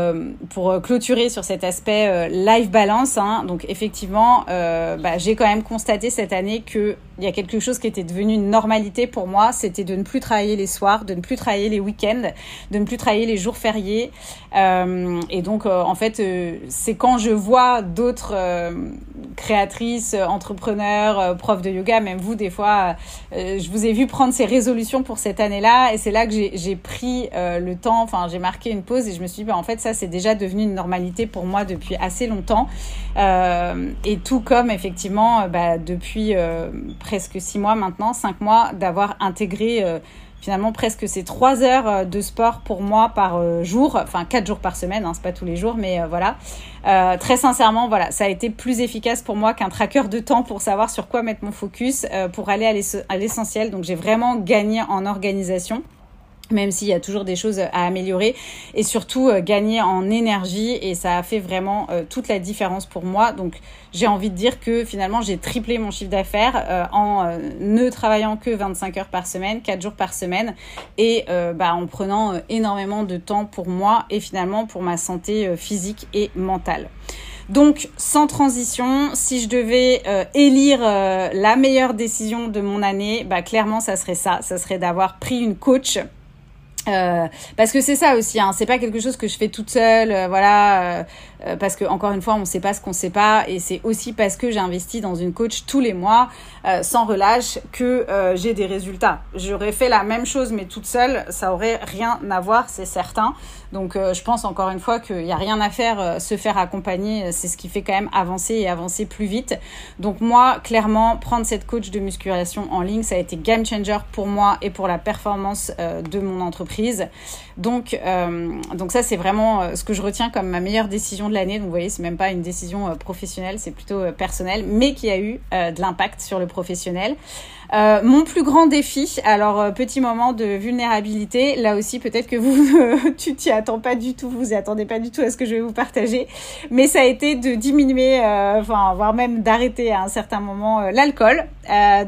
pour clôturer sur cet aspect life balance, hein, donc effectivement bah, j'ai quand même constaté cette année que il y a quelque chose qui était devenu une normalité pour moi, c'était de ne plus travailler les soirs, de ne plus travailler les week-ends, de ne plus travailler les jours fériés. Euh, et donc, euh, en fait, euh, c'est quand je vois d'autres créatrices, entrepreneurs, profs de yoga, même vous, des fois, je vous ai vu prendre ces résolutions pour cette année-là, et c'est là que j'ai pris le temps, enfin, j'ai marqué une pause, et je me suis dit, bah, en fait, ça, c'est déjà devenu une normalité pour moi depuis assez longtemps. et tout comme, effectivement, bah, depuis presque six mois maintenant, cinq mois, d'avoir intégré finalement presque ces trois heures de sport pour moi par jour, enfin quatre jours par semaine, hein, c'est pas tous les jours, mais voilà. très sincèrement, voilà, ça a été plus efficace pour moi qu'un tracker de temps pour savoir sur quoi mettre mon focus, pour aller à l'essentiel. Donc j'ai vraiment gagné en organisation même s'il y a toujours des choses à améliorer et surtout euh, gagner en énergie et ça a fait vraiment euh, toute la différence pour moi. Donc j'ai envie de dire que finalement j'ai triplé mon chiffre d'affaires euh, en ne travaillant que 25 heures par semaine, 4 jours par semaine et bah, en prenant énormément de temps pour moi et finalement pour ma santé physique et mentale. Donc, sans transition, si je devais élire la meilleure décision de mon année, bah, clairement, ça serait ça. Ça serait d'avoir pris une coach euh, parce que c'est ça aussi, hein, c'est pas quelque chose que je fais toute seule, euh, voilà, euh, euh, parce que encore une fois, on sait pas ce qu'on sait pas, et c'est aussi parce que j'ai investi dans une coach tous les mois, sans relâche, que j'ai des résultats. J'aurais fait la même chose mais toute seule, ça aurait rien à voir, c'est certain. Donc, je pense encore une fois qu'il y a rien à faire, se faire accompagner, c'est ce qui fait quand même avancer et avancer plus vite. Donc moi, clairement, prendre cette coach de musculation en ligne, ça a été game changer pour moi et pour la performance de mon entreprise donc, euh, donc ça, c'est vraiment euh, ce que je retiens comme ma meilleure décision de l'année. Donc, vous voyez, c'est même pas une décision euh, professionnelle, c'est plutôt personnel, mais qui a eu de l'impact sur le professionnel. Mon plus grand défi, alors petit moment de vulnérabilité, là aussi peut-être que vous tu t'y attends pas du tout, vous y attendez pas du tout à ce que je vais vous partager, mais ça a été de diminuer, enfin voire même d'arrêter à un certain moment l'alcool.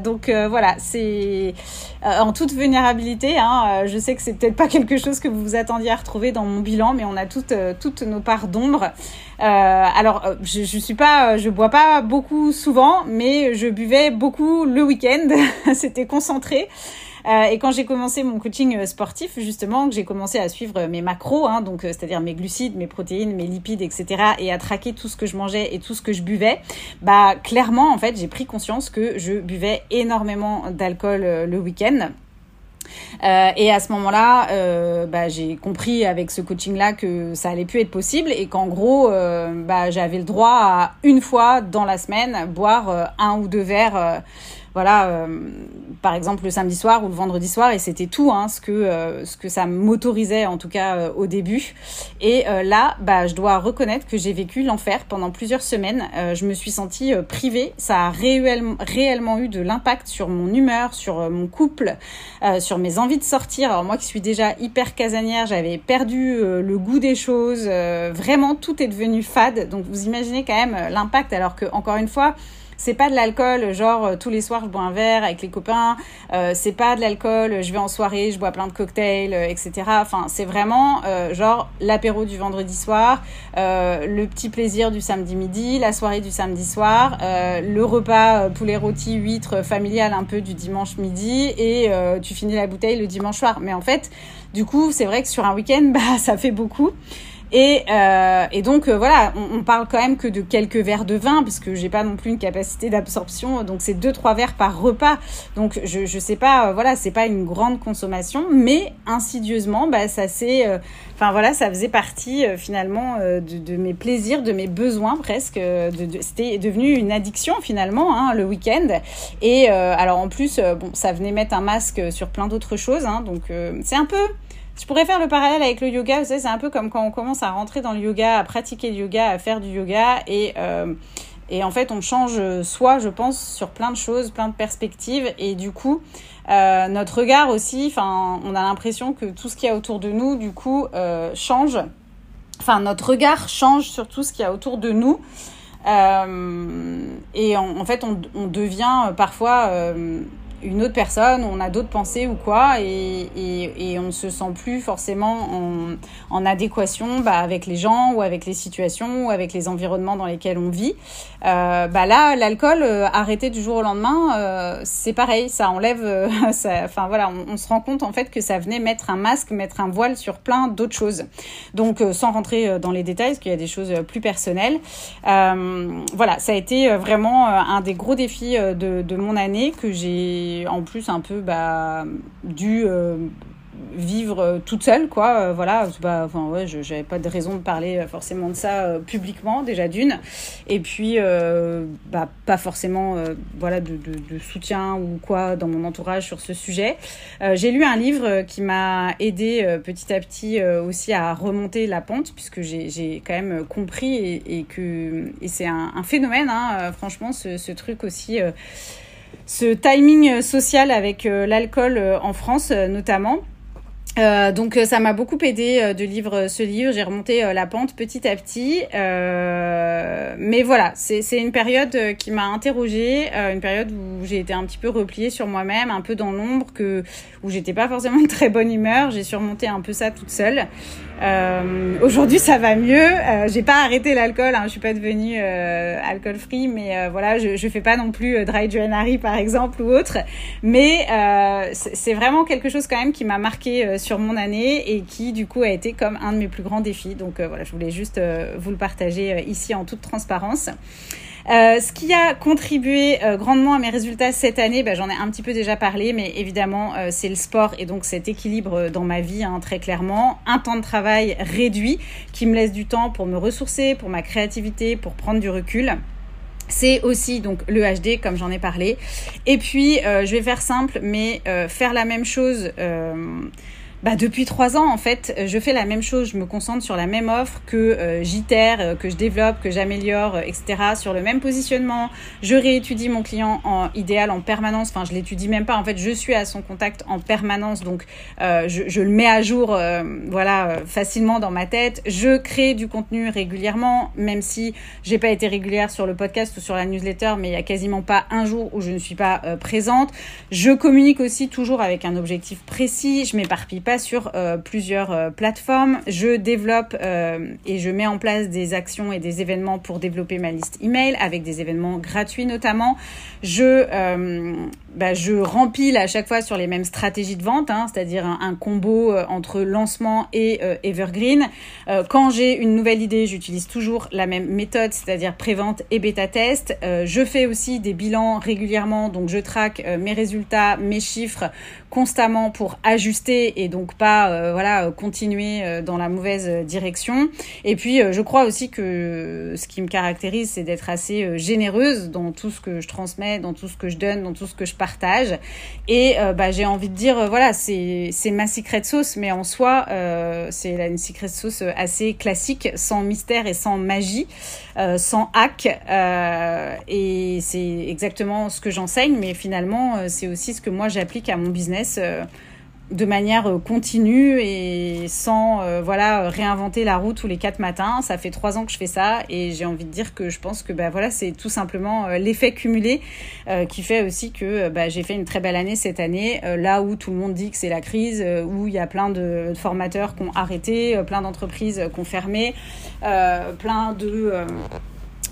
Donc voilà, c'est en toute vulnérabilité. Hein, je sais que c'est peut-être pas quelque chose que vous vous attendiez à retrouver dans mon bilan, mais on a toutes toutes nos parts d'ombre. alors je, je suis pas, je bois pas beaucoup souvent, mais je buvais beaucoup le week-end. c'était concentré. Euh, et quand j'ai commencé mon coaching euh, sportif, justement, que j'ai commencé à suivre mes macros, hein, donc euh, c'est-à-dire mes glucides, mes protéines, mes lipides, etc., et à traquer tout ce que je mangeais et tout ce que je buvais, bah clairement, en fait, j'ai pris conscience que je buvais énormément d'alcool le week-end. Euh, et à ce moment-là, euh, bah, j'ai compris avec ce coaching-là que ça allait plus être possible et qu'en gros, euh, bah, j'avais le droit à une fois dans la semaine boire un ou deux verres voilà, euh, par exemple le samedi soir ou le vendredi soir, et c'était tout hein, ce que euh, ce que ça m'autorisait en tout cas euh, au début. Et là, bah, je dois reconnaître que j'ai vécu l'enfer pendant plusieurs semaines. je me suis sentie privée. Ça a réellement, réellement eu de l'impact sur mon humeur, sur mon couple, sur mes envies de sortir. Alors moi qui suis déjà hyper casanière, j'avais perdu le goût des choses. vraiment, tout est devenu fade. Donc vous imaginez quand même l'impact. Alors que encore une fois c'est pas de l'alcool, genre euh, tous les soirs je bois un verre avec les copains. Euh, c'est pas de l'alcool, je vais en soirée, je bois plein de cocktails, euh, etc. Enfin, c'est vraiment euh, genre l'apéro du vendredi soir, le petit plaisir du samedi midi, la soirée du samedi soir, le repas poulet rôti, huître familial un peu du dimanche midi et tu finis la bouteille le dimanche soir. Mais en fait, du coup, c'est vrai que sur un week-end, bah ça fait beaucoup. Et, euh, et donc euh, voilà, on, on, parle quand même que de quelques verres de vin, parce que j'ai pas non plus une capacité d'absorption, donc c'est deux trois verres par repas. Donc je je sais pas, euh, voilà, c'est pas une grande consommation, mais insidieusement, bah ça c'est, euh, enfin voilà, ça faisait partie finalement de, de, mes plaisirs, de mes besoins presque. De, de C'était devenu une addiction finalement hein, le week-end. Et alors en plus, bon, ça venait mettre un masque sur plein d'autres choses, hein, donc c'est un peu je pourrais faire le parallèle avec le yoga. Vous savez, c'est un peu comme quand on commence à rentrer dans le yoga, à pratiquer le yoga, à faire du yoga. Et, euh, et en fait, on change soi, je pense, sur plein de choses, plein de perspectives. Et du coup, euh, notre regard aussi, on a l'impression que tout ce qu'il y a autour de nous, du coup, euh, change. Enfin, notre regard change sur tout ce qu'il y a autour de nous. Euh, et en, fait, on, devient parfois euh, une autre personne, on a d'autres pensées ou quoi, et, et, et, on ne se sent plus forcément en, en adéquation bah, avec les gens ou avec les situations ou avec les environnements dans lesquels on vit. Euh, bah là, l'alcool euh, arrêté du jour au lendemain, euh, c'est pareil, ça enlève, enfin voilà, on, on, se rend compte en fait que ça venait mettre un masque, mettre un voile sur plein d'autres choses. Donc sans rentrer dans les détails, parce qu'il y a des choses plus personnelles. voilà, ça a été vraiment un des gros défis de, de mon année que j'ai en plus un peu bah, dû vivre toute seule, quoi. voilà, bah, enfin, ouais, j'avais pas de raison de parler forcément de ça publiquement, déjà d'une. Et puis, bah, pas forcément voilà, de, soutien ou quoi dans mon entourage sur ce sujet. J'ai lu un livre qui m'a aidé petit à petit aussi à remonter la pente, puisque j'ai quand même compris et, que et c'est un, phénomène, hein, franchement, ce, truc aussi ce timing social avec euh, l'alcool euh, en France euh, notamment. Euh, donc ça m'a beaucoup aidé de lire ce livre. J'ai remonté la pente petit à petit, euh, mais voilà, c'est une période qui m'a interrogée, une période où j'ai été un petit peu repliée sur moi-même, un peu dans l'ombre, que où j'étais pas forcément de très bonne humeur. J'ai surmonté un peu ça toute seule. Euh, Aujourd'hui, ça va mieux. Euh, j'ai pas arrêté l'alcool. Hein, je suis pas devenue euh, alcool free, mais euh, voilà, je, je fais pas non plus euh, dry January par exemple ou autre. Mais c'est vraiment quelque chose quand même qui m'a marqué sur mon année et qui du coup a été comme un de mes plus grands défis. Donc voilà, je voulais juste vous le partager ici en toute transparence. Euh, ce qui a contribué euh, grandement à mes résultats cette année, bah, j'en ai un petit peu déjà parlé, mais évidemment, euh, c'est le sport et donc cet équilibre dans ma vie, hein, très clairement. Un temps de travail réduit qui me laisse du temps pour me ressourcer, pour ma créativité, pour prendre du recul. C'est aussi donc le HD comme j'en ai parlé. Et puis je vais faire simple, mais faire la même chose bah, depuis trois ans, en fait, je fais la même chose. Je me concentre sur la même offre que euh, j'itère, euh, que je développe, que j'améliore, euh, etc. Sur le même positionnement. Je réétudie mon client en idéal en permanence. Enfin, je l'étudie même pas. En fait, je suis à son contact en permanence. Donc, euh, je, le mets à jour, euh, voilà, facilement dans ma tête. Je crée du contenu régulièrement, même si j'ai pas été régulière sur le podcast ou sur la newsletter, mais il y a quasiment pas un jour où je ne suis pas présente. Je communique aussi toujours avec un objectif précis. Je m'éparpille pas sur euh, plusieurs euh, plateformes. Je développe euh, et je mets en place des actions et des événements pour développer ma liste email avec des événements gratuits notamment. Je, bah, rempile à chaque fois sur les mêmes stratégies de vente, hein, c'est-à-dire un, un, combo entre lancement et evergreen. quand j'ai une nouvelle idée, j'utilise toujours la même méthode, c'est-à-dire prévente et bêta test. je fais aussi des bilans régulièrement, donc je traque mes résultats, mes chiffres constamment pour ajuster et donc pas euh, voilà continuer euh, dans la mauvaise direction. Et puis euh, je crois aussi que ce qui me caractérise c'est d'être assez généreuse dans tout ce que je transmets, dans tout ce que je donne, dans tout ce que je partage. Et bah, j'ai envie de dire voilà c'est c'est ma secret sauce, mais en soi c'est une secret sauce assez classique, sans mystère et sans magie, sans hack. et c'est exactement ce que j'enseigne, mais finalement c'est aussi ce que moi j'applique à mon business euh, de manière euh, continue et sans euh, voilà réinventer la roue tous les quatre matins. Ça fait trois ans que je fais ça et j'ai envie de dire que je pense que bah, voilà c'est tout simplement l'effet cumulé qui fait aussi que bah, j'ai fait une très belle année cette année là où tout le monde dit que c'est la crise, où il y a plein de formateurs qui ont arrêté, plein d'entreprises qui ont fermé, plein de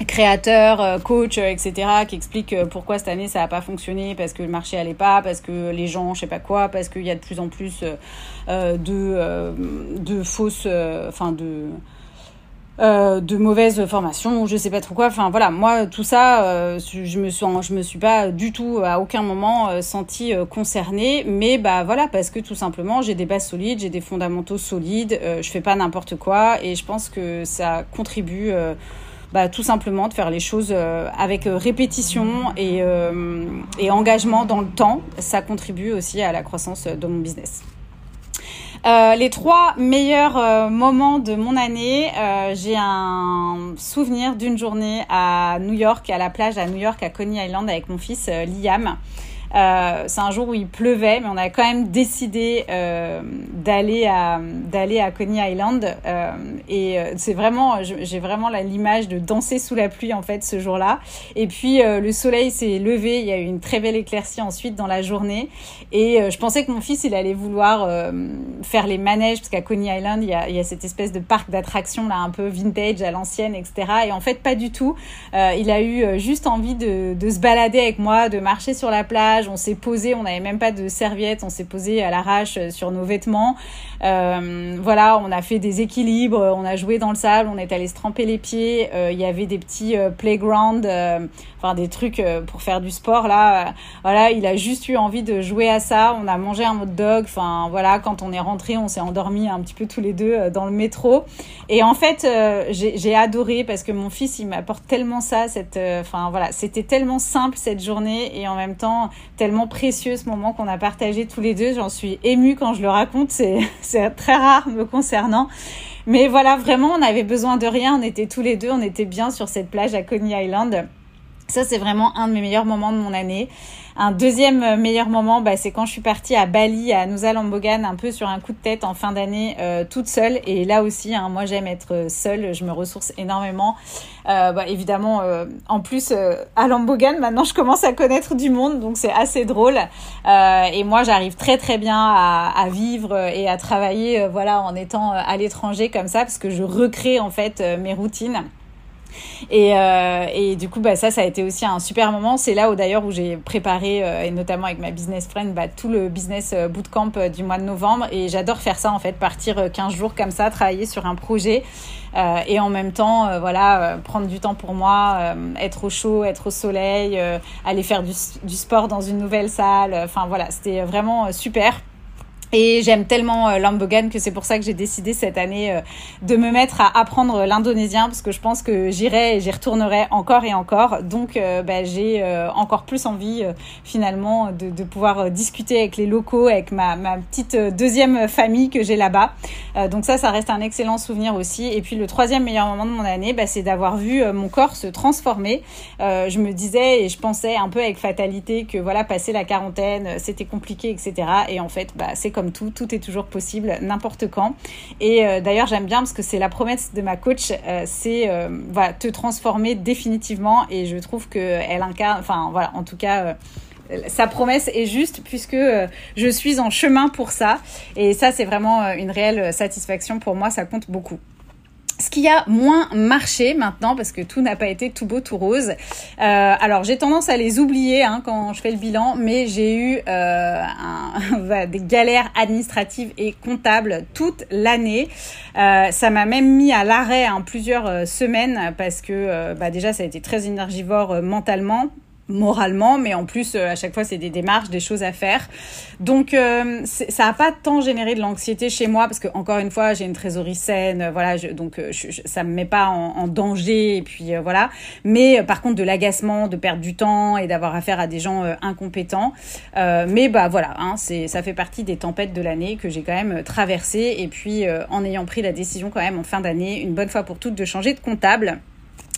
créateurs, euh, coachs, euh, etc., qui expliquent euh, pourquoi cette année ça n'a pas fonctionné, parce que le marché allait pas, parce que les gens, je sais pas quoi, parce qu'il y a de plus en plus de, de fausses, enfin de de mauvaises formations, je sais pas trop quoi. Enfin voilà, moi tout ça, je me suis, je me suis pas du tout à aucun moment euh, senti concernée. Mais bah voilà, parce que tout simplement j'ai des bases solides, j'ai des fondamentaux solides, je fais pas n'importe quoi et je pense que ça contribue bah, tout simplement de faire les choses euh, avec euh, répétition et, euh, et, engagement dans le temps. Ça contribue aussi à la croissance de mon business. Les trois meilleurs moments de mon année, j'ai un souvenir d'une journée à New York, à la plage à New York, à Coney Island, avec mon fils Liam. Euh, c'est un jour où il pleuvait, mais on a quand même décidé euh, d'aller à d'aller à Coney Island. Euh, et euh, c'est vraiment, j'ai vraiment l'image de danser sous la pluie en fait ce jour-là. Et puis euh, le soleil s'est levé, il y a eu une très belle éclaircie ensuite dans la journée. Et je pensais que mon fils il allait vouloir faire les manèges parce qu'à Coney Island il y a, il y a cette espèce de parc d'attractions là un peu vintage à l'ancienne, etc. Et en fait pas du tout. il a eu juste envie de, de se balader avec moi, de marcher sur la plage on s'est posé, on n'avait même pas de serviette, on s'est posé à l'arrache sur nos vêtements. voilà, on a fait des équilibres, on a joué dans le sable, on est allé se tremper les pieds. Il y avait des petits playgrounds, enfin des trucs pour faire du sport là. voilà, il a juste eu envie de jouer à ça. On a mangé un hot dog. Enfin voilà, quand on est rentré, on s'est endormi un petit peu tous les deux dans le métro. Et en fait, j'ai adoré parce que mon fils, il m'apporte tellement ça. Cette, enfin voilà, c'était tellement simple cette journée et en même temps tellement précieux ce moment qu'on a partagé tous les deux. J'en suis émue quand je le raconte. C'est très rare me concernant. Mais voilà, vraiment, on avait besoin de rien. On était tous les deux, on était bien sur cette plage à Coney Island. Ça, c'est vraiment un de mes meilleurs moments de mon année. Un deuxième meilleur moment, bah, c'est quand je suis partie à Bali, à Nusa Lambogan, un peu sur un coup de tête en fin d'année, euh, toute seule. Et là aussi, hein, moi j'aime être seule, je me ressource énormément. Euh, bah, évidemment, euh, en plus, à Lambogan, maintenant je commence à connaître du monde, donc c'est assez drôle. et moi, j'arrive très très bien à, à, vivre et à travailler, voilà, en étant à l'étranger comme ça, parce que je recrée en fait mes routines. Et, euh, et, du coup, bah, ça, ça a été aussi un super moment. C'est là où d'ailleurs où j'ai préparé, euh, et notamment avec ma business friend, bah, tout le business euh, bootcamp du mois de novembre. Et j'adore faire ça en fait, partir 15 jours comme ça, travailler sur un projet. et en même temps, voilà, prendre du temps pour moi, être au chaud, être au soleil, aller faire du, du, sport dans une nouvelle salle. Enfin voilà, c'était vraiment super. Et j'aime tellement euh, que c'est pour ça que j'ai décidé cette année euh, de me mettre à apprendre l'indonésien parce que je pense que j'irai et j'y retournerai encore et encore. Donc euh, bah, j'ai encore plus envie finalement de, pouvoir discuter avec les locaux, avec ma, ma petite deuxième famille que j'ai là-bas. donc ça, ça reste un excellent souvenir aussi. Et puis le troisième meilleur moment de mon année, bah, c'est d'avoir vu mon corps se transformer. je me disais et je pensais un peu avec fatalité que voilà, passer la quarantaine, c'était compliqué, etc. Et en fait, bah, c'est comme tout, tout est toujours possible n'importe quand. Et euh, d'ailleurs, j'aime bien parce que c'est la promesse de ma coach, euh, c'est euh, te transformer définitivement. Et je trouve qu'elle incarne, enfin voilà, en tout cas sa promesse est juste puisque je suis en chemin pour ça. Et ça, c'est vraiment une réelle satisfaction pour moi. Ça compte beaucoup ce qui a moins marché maintenant, parce que tout n'a pas été tout beau, tout rose. Euh, alors j'ai tendance à les oublier hein, quand je fais le bilan, mais j'ai eu euh, un, des galères administratives et comptables toute l'année. Euh, ça m'a même mis à l'arrêt en hein, plusieurs semaines parce que bah, déjà ça a été très énergivore mentalement moralement, mais en plus, euh, à chaque fois, c'est des démarches, des choses à faire. Donc, euh, ça n'a pas tant généré de l'anxiété chez moi, parce que encore une fois, j'ai une trésorerie saine, euh, voilà, donc ça me met pas en, danger, et puis voilà. Mais par contre, de l'agacement, de perdre du temps et d'avoir affaire à des gens incompétents. mais bah voilà, hein, ça fait partie des tempêtes de l'année que j'ai quand même traversées, et puis en ayant pris la décision quand même en fin d'année, une bonne fois pour toutes, de changer de comptable.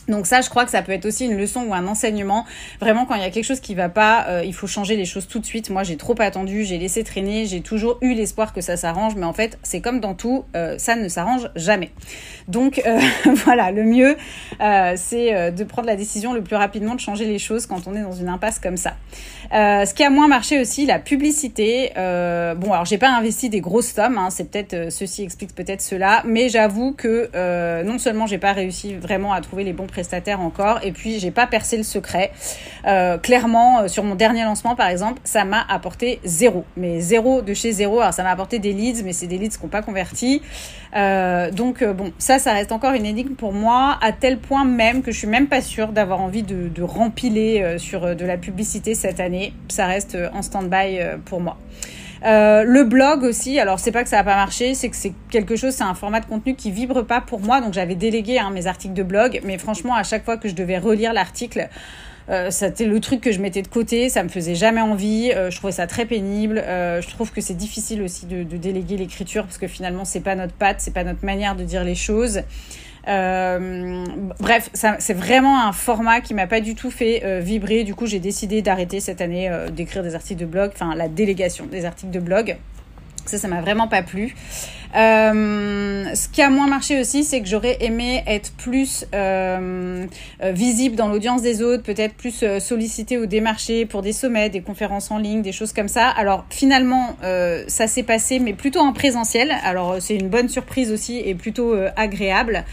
Donc ça, je crois que ça peut être aussi une leçon ou un enseignement. Vraiment, quand il y a quelque chose qui va pas, euh, il faut changer les choses tout de suite. Moi, j'ai trop attendu, j'ai laissé traîner, j'ai toujours eu l'espoir que ça s'arrange, mais en fait, c'est comme dans tout, euh, ça ne s'arrange jamais. Donc euh, voilà, le mieux, c'est de prendre la décision le plus rapidement de changer les choses quand on est dans une impasse comme ça. ce qui a moins marché aussi, la publicité. bon, alors j'ai pas investi des grosses sommes, hein, c'est peut-être ceci explique peut-être cela, mais j'avoue que non seulement j'ai pas réussi vraiment à trouver les bons prestataire encore. Et puis, j'ai pas percé le secret. Euh, clairement, euh, sur mon dernier lancement, par exemple, ça m'a apporté zéro. Mais zéro de chez zéro. Alors, ça m'a apporté des leads, mais c'est des leads qui n'ont pas converti. Euh, donc, bon, ça, ça reste encore une énigme pour moi, à tel point même que je suis même pas sûre d'avoir envie de, de rempiler sur de la publicité cette année. Ça reste en stand-by pour moi. Euh, le blog aussi, alors c'est pas que ça a pas marché, c'est que c'est quelque chose, c'est un format de contenu qui vibre pas pour moi, donc j'avais délégué hein, mes articles de blog, mais franchement à chaque fois que je devais relire l'article, euh, c'était le truc que je mettais de côté, ça me faisait jamais envie, euh, je trouvais ça très pénible. Je trouve que c'est difficile aussi de, de déléguer l'écriture parce que finalement c'est pas notre patte, c'est pas notre manière de dire les choses. Euh, bref, c'est vraiment un format qui m'a pas du tout fait euh, vibrer. Du coup, j'ai décidé d'arrêter cette année euh, d'écrire des articles de blog, enfin la délégation des articles de blog. Ça, ça m'a vraiment pas plu. Euh, ce qui a moins marché aussi, c'est que j'aurais aimé être plus euh, visible dans l'audience des autres, peut-être plus euh, sollicité ou démarché pour des sommets, des conférences en ligne, des choses comme ça. Alors finalement, euh, ça s'est passé, mais plutôt en présentiel. Alors c'est une bonne surprise aussi et plutôt agréable.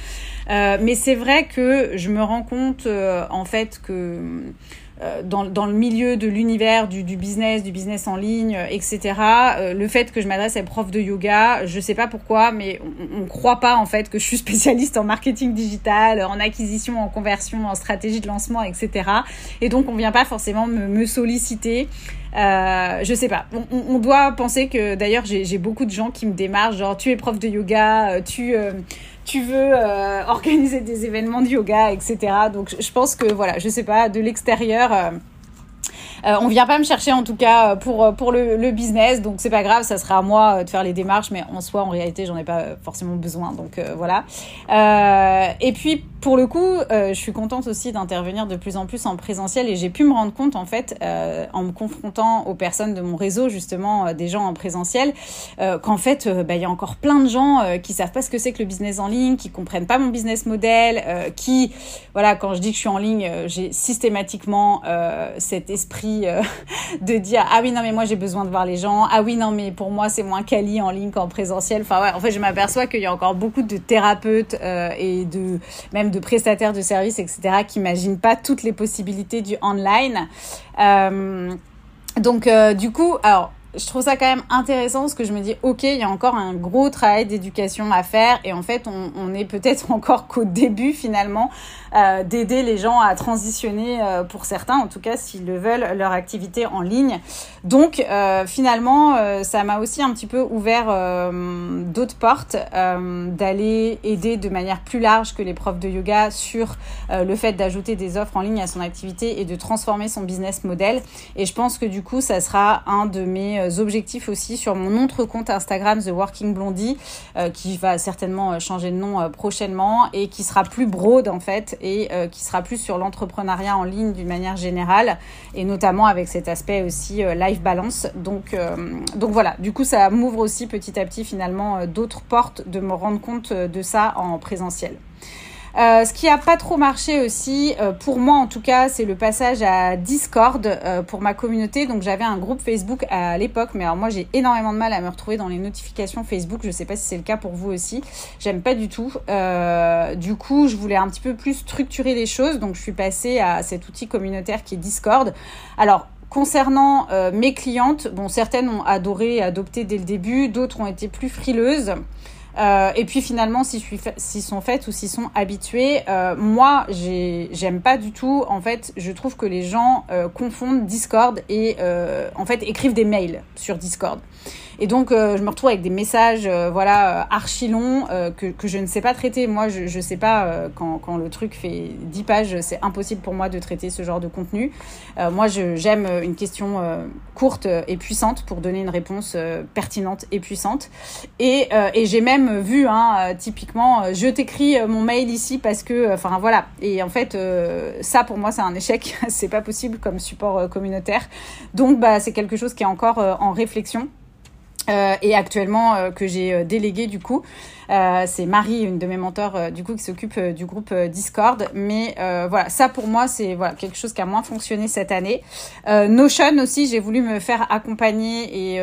mais c'est vrai que je me rends compte en fait que dans, dans, le milieu de l'univers du, du, business, du business en ligne, etc. le fait que je m'adresse à une prof de yoga, je sais pas pourquoi, mais on, ne croit pas en fait que je suis spécialiste en marketing digital, en acquisition, en conversion, en stratégie de lancement, etc. Et donc on vient pas forcément me, me solliciter. Euh, je sais pas. On, on, doit penser que d'ailleurs j'ai beaucoup de gens qui me démarrent genre tu es prof de yoga, tu tu veux euh, organiser des événements de yoga, etc. Donc je pense que voilà, je sais pas, de l'extérieur. Euh, euh, on vient pas me chercher en tout cas pour pour le, business, donc c'est pas grave, ça sera à moi de faire les démarches, mais en soi, en réalité, j'en ai pas forcément besoin, donc voilà. et puis pour le coup, euh, je suis contente aussi d'intervenir de plus en plus en présentiel et j'ai pu me rendre compte en fait, euh, en me confrontant aux personnes de mon réseau, justement euh, des gens en présentiel, euh, qu'en fait, euh, bah, il y a encore plein de gens qui savent pas ce que c'est que le business en ligne, qui comprennent pas mon business model, qui, voilà, quand je dis que je suis en ligne, j'ai systématiquement cet esprit de dire ah oui non mais moi j'ai besoin de voir les gens, ah oui non mais pour moi c'est moins quali en ligne qu'en présentiel. Enfin ouais, en fait je m'aperçois qu'il y a encore beaucoup de thérapeutes et de même de prestataires de services, etc., qui n'imaginent pas toutes les possibilités du online. Euh, donc, euh, du coup, alors, je trouve ça quand même intéressant parce que je me dis, ok, il y a encore un gros travail d'éducation à faire et en fait, on, on est peut-être encore qu'au début finalement euh, d'aider les gens à transitionner euh, pour certains, en tout cas s'ils le veulent, leur activité en ligne. Donc euh, finalement, ça m'a aussi un petit peu ouvert d'autres portes d'aller aider de manière plus large que les profs de yoga sur le fait d'ajouter des offres en ligne à son activité et de transformer son business model. Et je pense que du coup, ça sera un de mes euh, objectifs aussi sur mon autre compte Instagram, The Working Blondie, euh, qui va certainement euh, changer de nom prochainement et qui sera plus broad en fait et qui sera plus sur l'entrepreneuriat en ligne d'une manière générale et notamment avec cet aspect aussi life balance. Donc, donc voilà, du coup ça m'ouvre aussi petit à petit finalement d'autres portes de me rendre compte de ça en présentiel. Euh, ce qui a pas trop marché aussi, euh, pour moi en tout cas, c'est le passage à Discord euh, pour ma communauté. Donc j'avais un groupe Facebook à l'époque, mais alors moi j'ai énormément de mal à me retrouver dans les notifications Facebook. Je sais pas si c'est le cas pour vous aussi. J'aime pas du tout. du coup, je voulais un petit peu plus structurer les choses, donc je suis passée à cet outil communautaire qui est Discord. Alors Concernant mes clientes, bon, certaines ont adoré adopté dès le début, d'autres ont été plus frileuses. Euh, et puis finalement, s'ils si sont faites ou s'ils sont habitués, euh, moi, j'aime pas du tout. En fait, je trouve que les gens euh, confondent Discord et euh, en fait écrivent des mails sur Discord. Et donc, euh, je me retrouve avec des messages, euh, voilà, euh, archi longs que, que je ne sais pas traiter. Moi, je ne sais pas quand, quand le truc fait 10 pages, c'est impossible pour moi de traiter ce genre de contenu. moi, j'aime une question courte et puissante pour donner une réponse pertinente et puissante. Et, et j'ai même vu, hein, typiquement, je t'écris mon mail ici parce que, enfin voilà. Et en fait, ça pour moi, c'est un échec. c'est pas possible comme support communautaire. Donc, bah, c'est quelque chose qui est encore en réflexion. Euh, et actuellement euh, que j'ai euh, délégué du coup. C'est Marie, une de mes mentors du coup qui s'occupe du groupe Discord. Mais voilà, ça pour moi c'est voilà quelque chose qui a moins fonctionné cette année. Notion aussi, j'ai voulu me faire accompagner et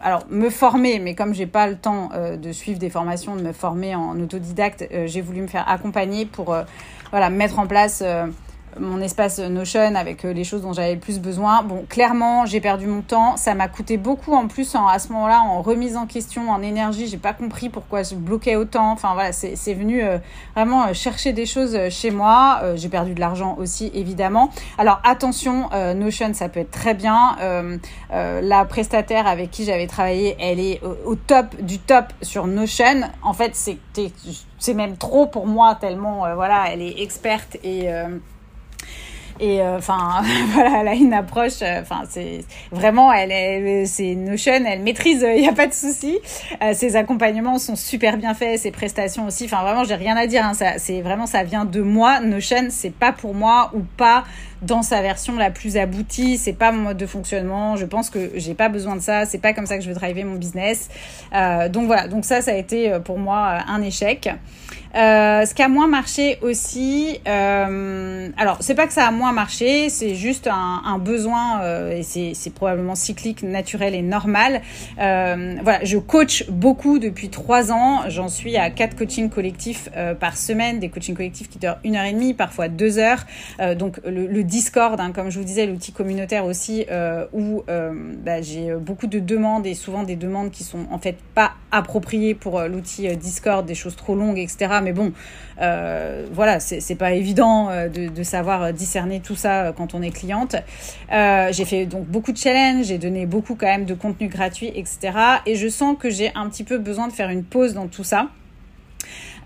alors me former, mais comme j'ai pas le temps de suivre des formations, de me former en autodidacte, j'ai voulu me faire accompagner pour voilà mettre en place mon espace Notion avec euh, les choses dont j'avais le plus besoin. Bon, clairement, j'ai perdu mon temps. Ça m'a coûté beaucoup en plus à ce moment-là en remise en question, en énergie. J'ai pas compris pourquoi je bloquais autant. Enfin voilà, c'est venu euh, vraiment euh, chercher des choses chez moi. J'ai perdu de l'argent aussi, évidemment. Alors attention, Notion, ça peut être très bien. la prestataire avec qui j'avais travaillé, elle est au, au, top du top sur Notion. En fait, c'est même trop pour moi tellement voilà, elle est experte et et euh, enfin, voilà, elle a une approche. Euh, enfin, c'est vraiment, elle est, c'est Notion, elle maîtrise. Il n'y a pas de souci. Euh, ses accompagnements sont super bien faits, ses prestations aussi. Enfin, vraiment, j'ai rien à dire. Hein, ça, c'est vraiment, ça vient de moi. Notion, c'est pas pour moi ou pas dans sa version la plus aboutie. C'est pas mon mode de fonctionnement. Je pense que j'ai pas besoin de ça. C'est pas comme ça que je veux driver mon business. Euh, donc voilà. Donc ça, ça a été pour moi un échec. Euh, ce qui a moins marché aussi, euh, alors c'est pas que ça a moins marché, c'est juste un, un besoin euh, et c'est probablement cyclique, naturel et normal. Euh, voilà, je coach beaucoup depuis trois ans. J'en suis à quatre coachings collectifs euh, par semaine, des coachings collectifs qui durent une heure et demie, parfois deux heures. donc le, le Discord, hein, comme je vous disais, l'outil communautaire aussi, où bah, j'ai beaucoup de demandes et souvent des demandes qui sont en fait pas appropriées pour l'outil Discord, des choses trop longues, etc mais bon, euh, voilà, c'est pas évident euh, de, savoir discerner tout ça euh, quand on est cliente. j'ai fait donc beaucoup de challenges, j'ai donné beaucoup quand même de contenu gratuit, etc. Et je sens que j'ai un petit peu besoin de faire une pause dans tout ça.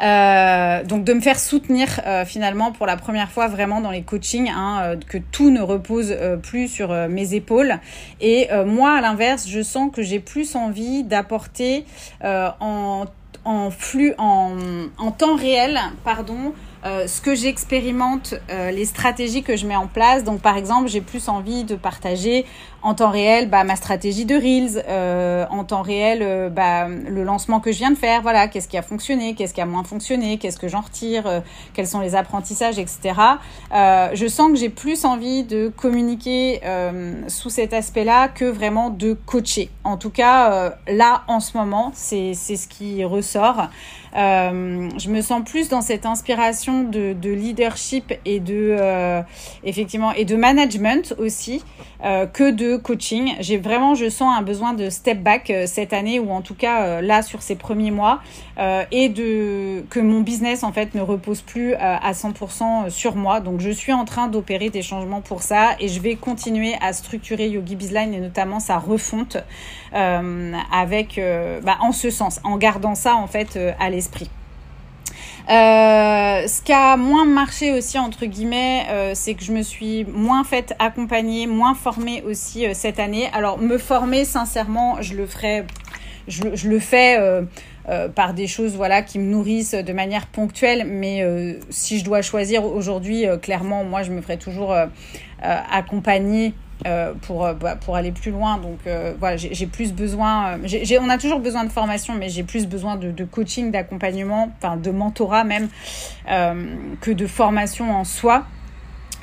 donc de me faire soutenir finalement pour la première fois vraiment dans les coachings, hein, que tout ne repose plus sur mes épaules. Et moi, à l'inverse, je sens que j'ai plus envie d'apporter en en flux, en, en temps réel, pardon, euh, ce que j'expérimente, euh, les stratégies que je mets en place. Donc, par exemple, j'ai plus envie de partager en temps réel bah, ma stratégie de Reels, euh, en temps réel bah, le lancement que je viens de faire. Voilà, qu'est-ce qui a fonctionné, qu'est-ce qui a moins fonctionné, qu'est-ce que j'en retire, quels sont les apprentissages, etc. je sens que j'ai plus envie de communiquer sous cet aspect-là que vraiment de coacher. En tout cas, là, en ce moment, c'est ce qui ressort. Euh, je me sens plus dans cette inspiration de, de leadership et de euh, effectivement et de management aussi euh, que de coaching. J'ai vraiment, je sens un besoin de step back euh, cette année ou en tout cas euh, là sur ces premiers mois et de que mon business en fait ne repose plus à 100% sur moi. Donc je suis en train d'opérer des changements pour ça et je vais continuer à structurer Yogi Bizline et notamment sa refonte avec bah, en ce sens, en gardant ça en fait à l'esprit euh, ce qui a moins marché aussi entre guillemets, euh, c'est que je me suis moins faite accompagner, moins formée aussi euh, cette année. Alors me former, sincèrement, je le ferai, je, le fais. par des choses voilà qui me nourrissent de manière ponctuelle mais si je dois choisir aujourd'hui clairement moi je me ferai toujours accompagner euh, pour, euh, bah, pour aller plus loin. Donc euh, voilà, j'ai plus besoin, j'ai on a toujours besoin de formation, mais j'ai plus besoin de, de coaching, d'accompagnement, enfin de mentorat même, que de formation en soi.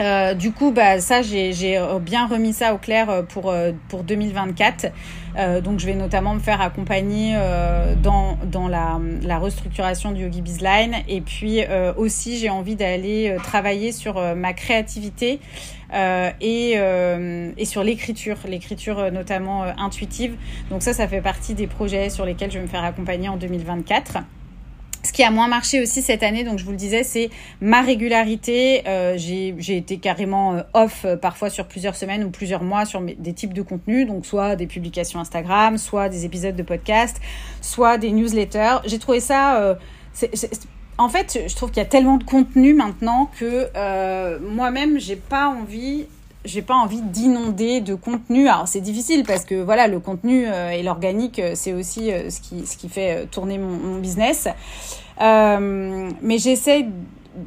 Euh, du coup, bah, ça, j'ai bien remis ça au clair pour, pour 2024. Euh, donc, je vais notamment me faire accompagner euh, dans, dans la, la, restructuration du Yogi Bizline. Et puis aussi, j'ai envie d'aller travailler sur ma créativité euh, et, euh, et sur l'écriture, l'écriture euh, notamment intuitive. Donc ça, ça fait partie des projets sur lesquels je vais me faire accompagner en 2024. Ce qui a moins marché aussi cette année, donc je vous le disais, c'est ma régularité. Euh, j'ai été carrément off parfois sur plusieurs semaines ou plusieurs mois sur des types de contenus, donc soit des publications Instagram, soit des épisodes de podcast, soit des newsletters. J'ai trouvé ça... Euh, en fait, je trouve qu'il y a tellement de contenu maintenant que euh, moi-même, j'ai pas envie pas envie d'inonder de contenu. Alors c'est difficile parce que voilà le contenu euh, et l'organique euh, c'est aussi ce qui fait tourner mon, business. mais j'essaie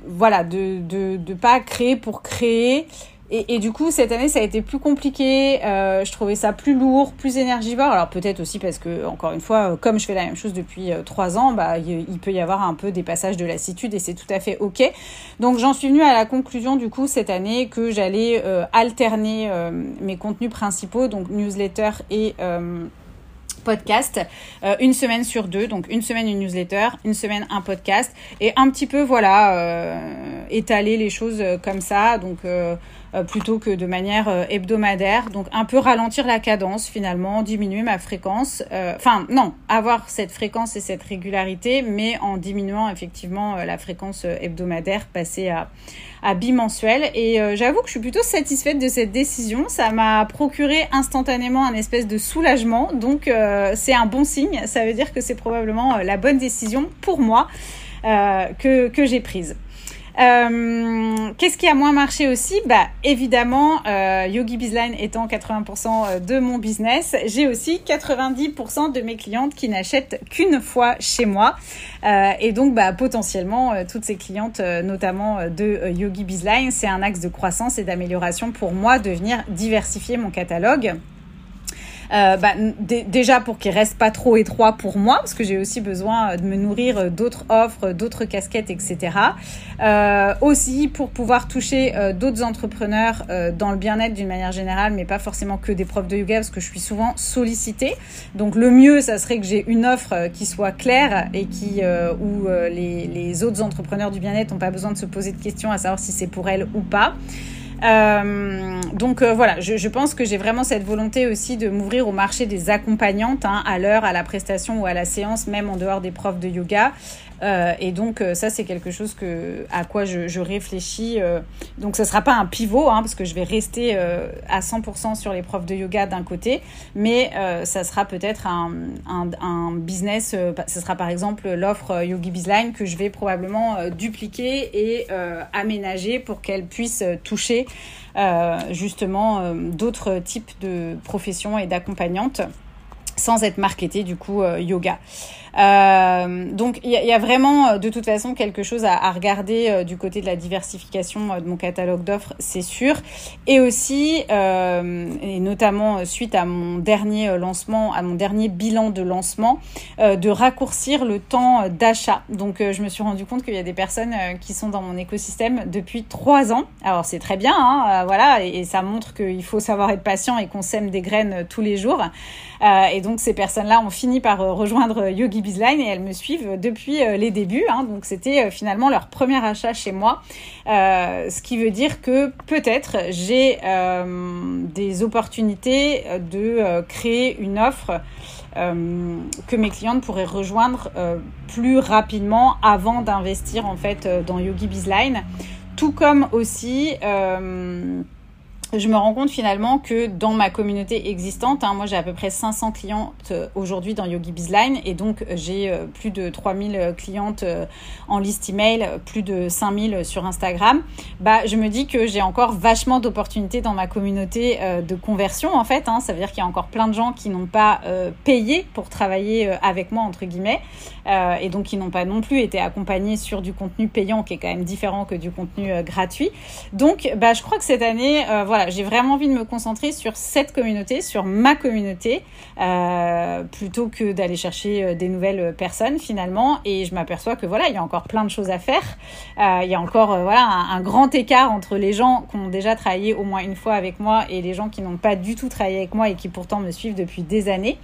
voilà de, de de pas créer pour créer et, du coup, cette année, ça a été plus compliqué. Euh, je trouvais ça plus lourd, plus énergivore. Alors peut-être aussi parce que, encore une fois, comme je fais la même chose depuis euh, trois ans, bah, il, peut y avoir un peu des passages de lassitude et c'est tout à fait ok. Donc j'en suis venue à la conclusion du coup cette année que j'allais euh, alterner euh, mes contenus principaux, donc newsletter et podcast, euh, une semaine sur deux, donc une semaine une newsletter, une semaine un podcast, et un petit peu voilà euh, étaler les choses comme ça, donc euh, euh, plutôt que de manière euh, hebdomadaire. Donc un peu ralentir la cadence finalement, diminuer ma fréquence. Euh, enfin non, avoir cette fréquence et cette régularité, mais en diminuant effectivement la fréquence hebdomadaire, passer à, à bimensuel. Et j'avoue que je suis plutôt satisfaite de cette décision. Ça m'a procuré instantanément un espèce de soulagement. Donc c'est un bon signe. Ça veut dire que c'est probablement la bonne décision pour moi que, que j'ai prise. Euh, qu'est-ce qui a moins marché aussi? Bah évidemment, euh, Yogi Bizline étant 80% de mon business, j'ai aussi 90% de mes clientes qui n'achètent qu'une fois chez moi. Euh, et donc bah potentiellement euh, toutes ces clientes, euh, notamment de Yogi Bizline, c'est un axe de croissance et d'amélioration pour moi de venir diversifier mon catalogue. Euh, bah, déjà pour qu'il reste pas trop étroit pour moi, parce que j'ai aussi besoin de me nourrir d'autres offres, d'autres casquettes, etc. Euh, aussi pour pouvoir toucher euh, d'autres entrepreneurs dans le bien-être d'une manière générale, mais pas forcément que des profs de yoga, parce que je suis souvent sollicitée. Donc le mieux, ça serait que j'ai une offre qui soit claire et qui où les autres entrepreneurs du bien-être n'ont pas besoin de se poser de questions à savoir si c'est pour elles ou pas. Euh, donc euh, voilà, je, pense que j'ai vraiment cette volonté aussi de m'ouvrir au marché des accompagnantes hein, à l'heure, à la prestation ou à la séance, même en dehors des profs de yoga. Euh, et donc euh, ça c'est quelque chose que à quoi je, réfléchis. Euh, donc ce sera pas un pivot hein, parce que je vais rester à 100% sur les profs de yoga d'un côté, mais ça sera peut-être un, business. ce sera par exemple l'offre Yogi Bizline que je vais probablement dupliquer et aménager pour qu'elle puisse toucher justement d'autres types de professions et d'accompagnantes sans être marketé du coup yoga. Euh, donc il y, a vraiment euh, de toute façon quelque chose à, regarder euh, du côté de la diversification de mon catalogue d'offres, c'est sûr. Et aussi, et notamment suite à mon dernier lancement, à mon dernier bilan de lancement, de raccourcir le temps d'achat. Donc je me suis rendu compte qu'il y a des personnes qui sont dans mon écosystème depuis trois ans. Alors c'est très bien, hein, voilà, et, ça montre qu'il faut savoir être patient et qu'on sème des graines tous les jours. Et donc ces personnes-là ont fini par rejoindre Yogi Bizline et elles me suivent depuis euh, les débuts. Hein, donc c'était euh, finalement leur premier achat chez moi. Euh, ce qui veut dire que peut-être j'ai des opportunités de créer une offre que mes clientes pourraient rejoindre plus rapidement avant d'investir en fait dans Yogi Bizline. Tout comme aussi je me rends compte finalement que dans ma communauté existante, hein, moi j'ai à peu près 500 clientes euh, aujourd'hui dans Yogi Bizline et donc euh, j'ai euh, plus de 3000 clientes en liste email, plus de 5000 sur Instagram. Bah, je me dis que j'ai encore vachement d'opportunités dans ma communauté de conversion en fait. Hein, ça veut dire qu'il y a encore plein de gens qui n'ont pas payé pour travailler avec moi entre guillemets et donc qui n'ont pas non plus été accompagnés sur du contenu payant qui est quand même différent que du contenu gratuit. Donc, bah, je crois que cette année, voilà j'ai vraiment envie de me concentrer sur cette communauté, sur ma communauté, euh, plutôt que d'aller chercher euh, des nouvelles personnes finalement. Et je m'aperçois que voilà, il y a encore plein de choses à faire. Euh, il y a encore voilà un, grand écart entre les gens qui ont déjà travaillé au moins une fois avec moi et les gens qui n'ont pas du tout travaillé avec moi et qui pourtant me suivent depuis des années.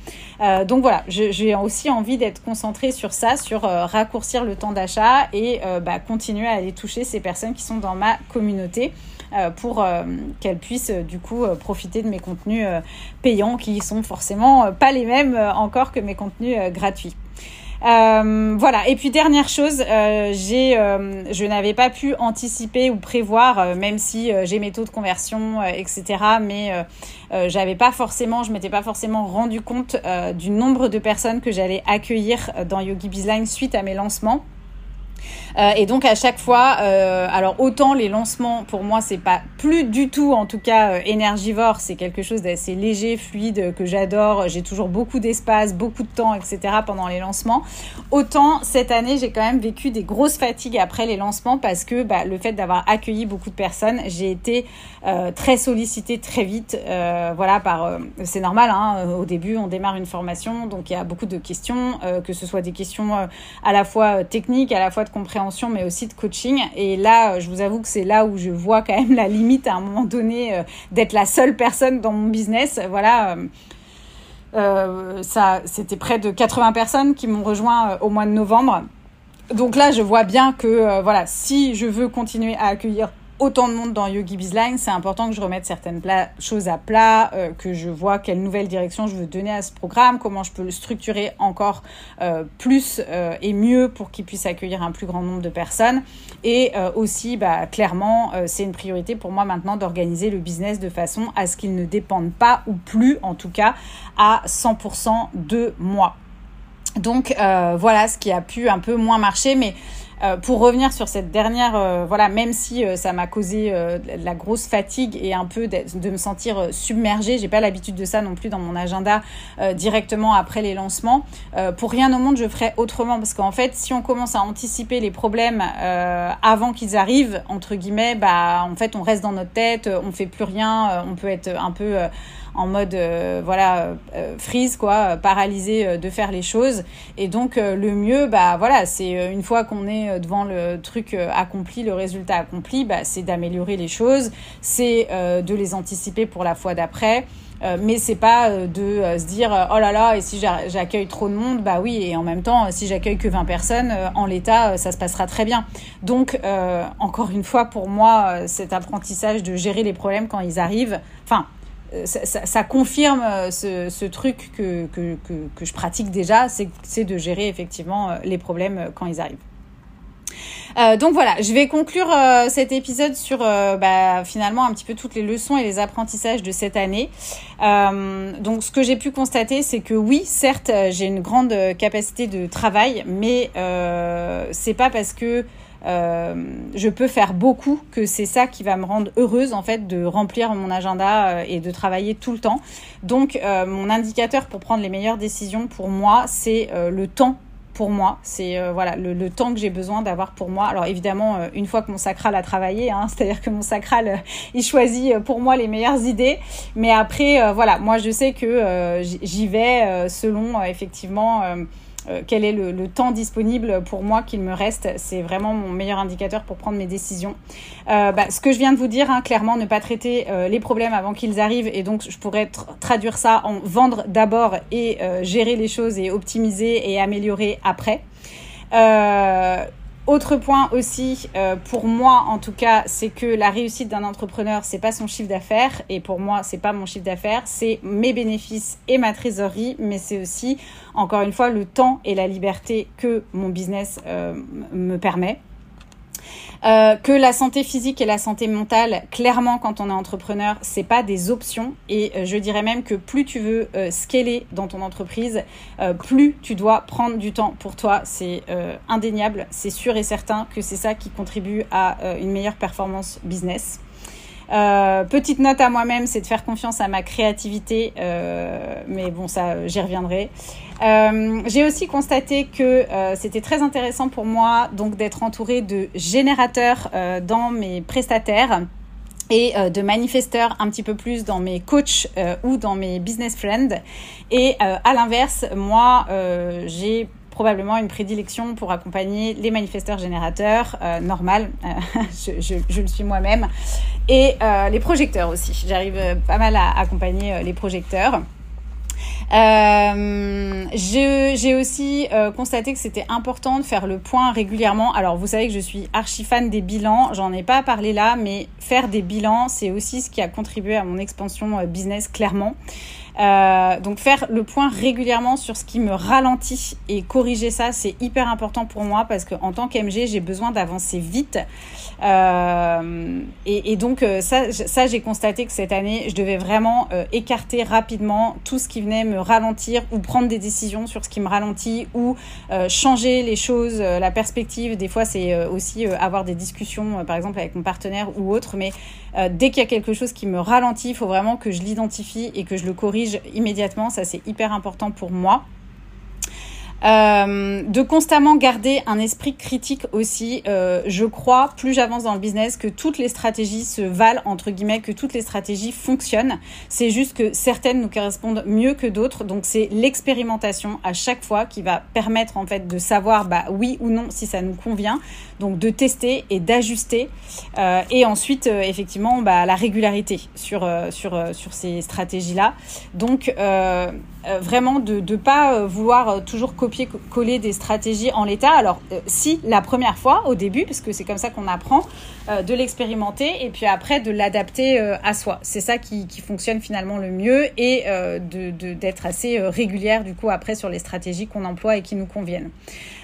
Donc voilà, j'ai aussi envie d'être concentrée sur ça, sur raccourcir le temps d'achat et bah, continuer à aller toucher ces personnes qui sont dans ma communauté. Euh, pour euh, qu'elles puissent euh, du coup profiter de mes contenus payants qui sont forcément pas les mêmes encore que mes contenus gratuits. Voilà. Et puis dernière chose, je n'avais pas pu anticiper ou prévoir, même si j'ai mes taux de conversion, etc. Mais j'avais pas forcément, je m'étais pas forcément rendu compte du nombre de personnes que j'allais accueillir dans Yogi Bizline suite à mes lancements. Euh, et donc à chaque fois, euh, alors autant les lancements pour moi c'est pas plus du tout en tout cas euh, énergivore, c'est quelque chose d'assez léger, fluide que j'adore. J'ai toujours beaucoup d'espace, beaucoup de temps, etc. pendant les lancements. Autant cette année j'ai quand même vécu des grosses fatigues après les lancements parce que bah, le fait d'avoir accueilli beaucoup de personnes, j'ai été très sollicitée très vite. Voilà par c'est normal. Hein, au début on démarre une formation donc il y a beaucoup de questions, que ce soit des questions à la fois techniques, à la fois compréhension, mais aussi de coaching. Et là, euh, je vous avoue que c'est là où je vois quand même la limite à un moment donné euh, d'être la seule personne dans mon business. Voilà. Euh, ça, c'était près de 80 personnes qui m'ont rejoint au mois de novembre. Donc là, je vois bien que voilà, si je veux continuer à accueillir autant de monde dans Yogi Bizline, c'est important que je remette certaines choses à plat, euh, que je vois quelle nouvelle direction je veux donner à ce programme, comment je peux le structurer encore euh, plus euh, et mieux pour qu'il puisse accueillir un plus grand nombre de personnes. Et aussi, bah, clairement, c'est une priorité pour moi maintenant d'organiser le business de façon à ce qu'il ne dépende pas, ou plus en tout cas, à 100% de moi. Donc voilà ce qui a pu un peu moins marcher, mais Euh, pour revenir sur cette dernière, euh, voilà, même si euh, ça m'a causé de la grosse fatigue et un peu de, de me sentir submergée, j'ai pas l'habitude de ça non plus dans mon agenda directement après les lancements. pour rien au monde, je ferais autrement parce qu'en fait, si on commence à anticiper les problèmes avant qu'ils arrivent, entre guillemets, bah en fait, on reste dans notre tête, on fait plus rien, on peut être un peu en mode euh, voilà euh, freeze quoi, paralysé euh, de faire les choses. Et donc le mieux, bah voilà, c'est une fois qu'on est devant le truc accompli, le résultat accompli, bah, c'est d'améliorer les choses, c'est de les anticiper pour la fois d'après. mais c'est pas de se dire oh là là et si j'accueille trop de monde bah oui et en même temps si j'accueille que 20 personnes en l'état ça se passera très bien donc encore une fois pour moi cet apprentissage de gérer les problèmes quand ils arrivent enfin euh, ça, confirme euh, ce, truc que, que, que, je pratique déjà, c'est de gérer effectivement euh, les problèmes quand ils arrivent. donc voilà, je vais conclure cet épisode sur bah, finalement un petit peu toutes les leçons et les apprentissages de cette année. donc ce que j'ai pu constater, c'est que oui, certes, j'ai une grande capacité de travail, mais c'est pas parce que je peux faire beaucoup, que c'est ça qui va me rendre heureuse en fait de remplir mon agenda euh, et de travailler tout le temps. Donc euh, mon indicateur pour prendre les meilleures décisions pour moi, c'est le temps pour moi. C'est voilà le, temps que j'ai besoin d'avoir pour moi. Alors évidemment, une fois que mon sacral a travaillé, hein, c'est-à-dire que mon sacral, il choisit pour moi les meilleures idées. Mais après, voilà, moi je sais que j'y vais selon effectivement euh, quel est le, temps disponible pour moi qu'il me reste? C'est vraiment mon meilleur indicateur pour prendre mes décisions. Euh, bah, ce que je viens de vous dire, hein, clairement, ne pas traiter euh, les problèmes avant qu'ils arrivent. Et donc, je pourrais traduire ça en vendre d'abord et gérer les choses et optimiser et améliorer après. Autre point aussi, euh, pour moi en tout cas, c'est que la réussite d'un entrepreneur, c'est pas son chiffre d'affaires. Et pour moi, c'est pas mon chiffre d'affaires, c'est mes bénéfices et ma trésorerie, mais c'est aussi encore une fois le temps et la liberté que mon business euh, me permet. Euh, que la santé physique et la santé mentale, clairement, quand on est entrepreneur, c'est pas des options. Et euh, je dirais même que plus tu veux euh, scaler dans ton entreprise, plus tu dois prendre du temps pour toi. C'est indéniable, c'est sûr et certain que c'est ça qui contribue à une meilleure performance business. Euh, petite note à moi-même, c'est de faire confiance à ma créativité, euh, mais bon, ça, j'y reviendrai. Euh, j'ai aussi constaté que c'était très intéressant pour moi donc d'être entourée de générateurs dans mes prestataires et de manifesteurs un petit peu plus dans mes coachs ou dans mes business friends. Et à l'inverse, moi, j'ai probablement une prédilection pour accompagner les manifesteurs générateurs, euh, normal, euh, je, le suis moi-même, et euh, les projecteurs aussi. J'arrive pas mal à accompagner les projecteurs. J'ai aussi constaté que c'était important de faire le point régulièrement. Alors vous savez que je suis archi fan des bilans, j'en ai pas parlé là, mais faire des bilans, c'est aussi ce qui a contribué à mon expansion business clairement. Euh, donc faire le point régulièrement sur ce qui me ralentit et corriger ça, c'est hyper important pour moi parce qu'en tant qu'MG, j'ai besoin d'avancer vite. Euh, et, donc euh, ça, ça j'ai constaté que cette année, je devais vraiment euh, écarter rapidement tout ce qui venait me ralentir ou prendre des décisions sur ce qui me ralentit ou changer les choses, la perspective. Des fois, c'est aussi avoir des discussions, par exemple avec mon partenaire ou autre. Mais dès qu'il y a quelque chose qui me ralentit, il faut vraiment que je l'identifie et que je le corrige immédiatement. Ça, c'est hyper important pour moi. Euh, de constamment garder un esprit critique aussi. Euh, je crois, plus j'avance dans le business, que toutes les stratégies se valent, entre guillemets, que toutes les stratégies fonctionnent. C'est juste que certaines nous correspondent mieux que d'autres. Donc c'est l'expérimentation à chaque fois qui va permettre en fait de savoir bah, oui ou non si ça nous convient. Donc de tester et d'ajuster. Euh, et ensuite, euh, effectivement, bah, la régularité sur, euh, sur, sur ces stratégies-là. Donc vraiment de ne pas vouloir toujours copier-coller des stratégies en l'état. Alors, si la première fois, au début, parce que c'est comme ça qu'on apprend, de l'expérimenter et puis après de l'adapter à soi. C'est ça qui, qui, fonctionne finalement le mieux et de, d'être assez régulière du coup après sur les stratégies qu'on emploie et qui nous conviennent.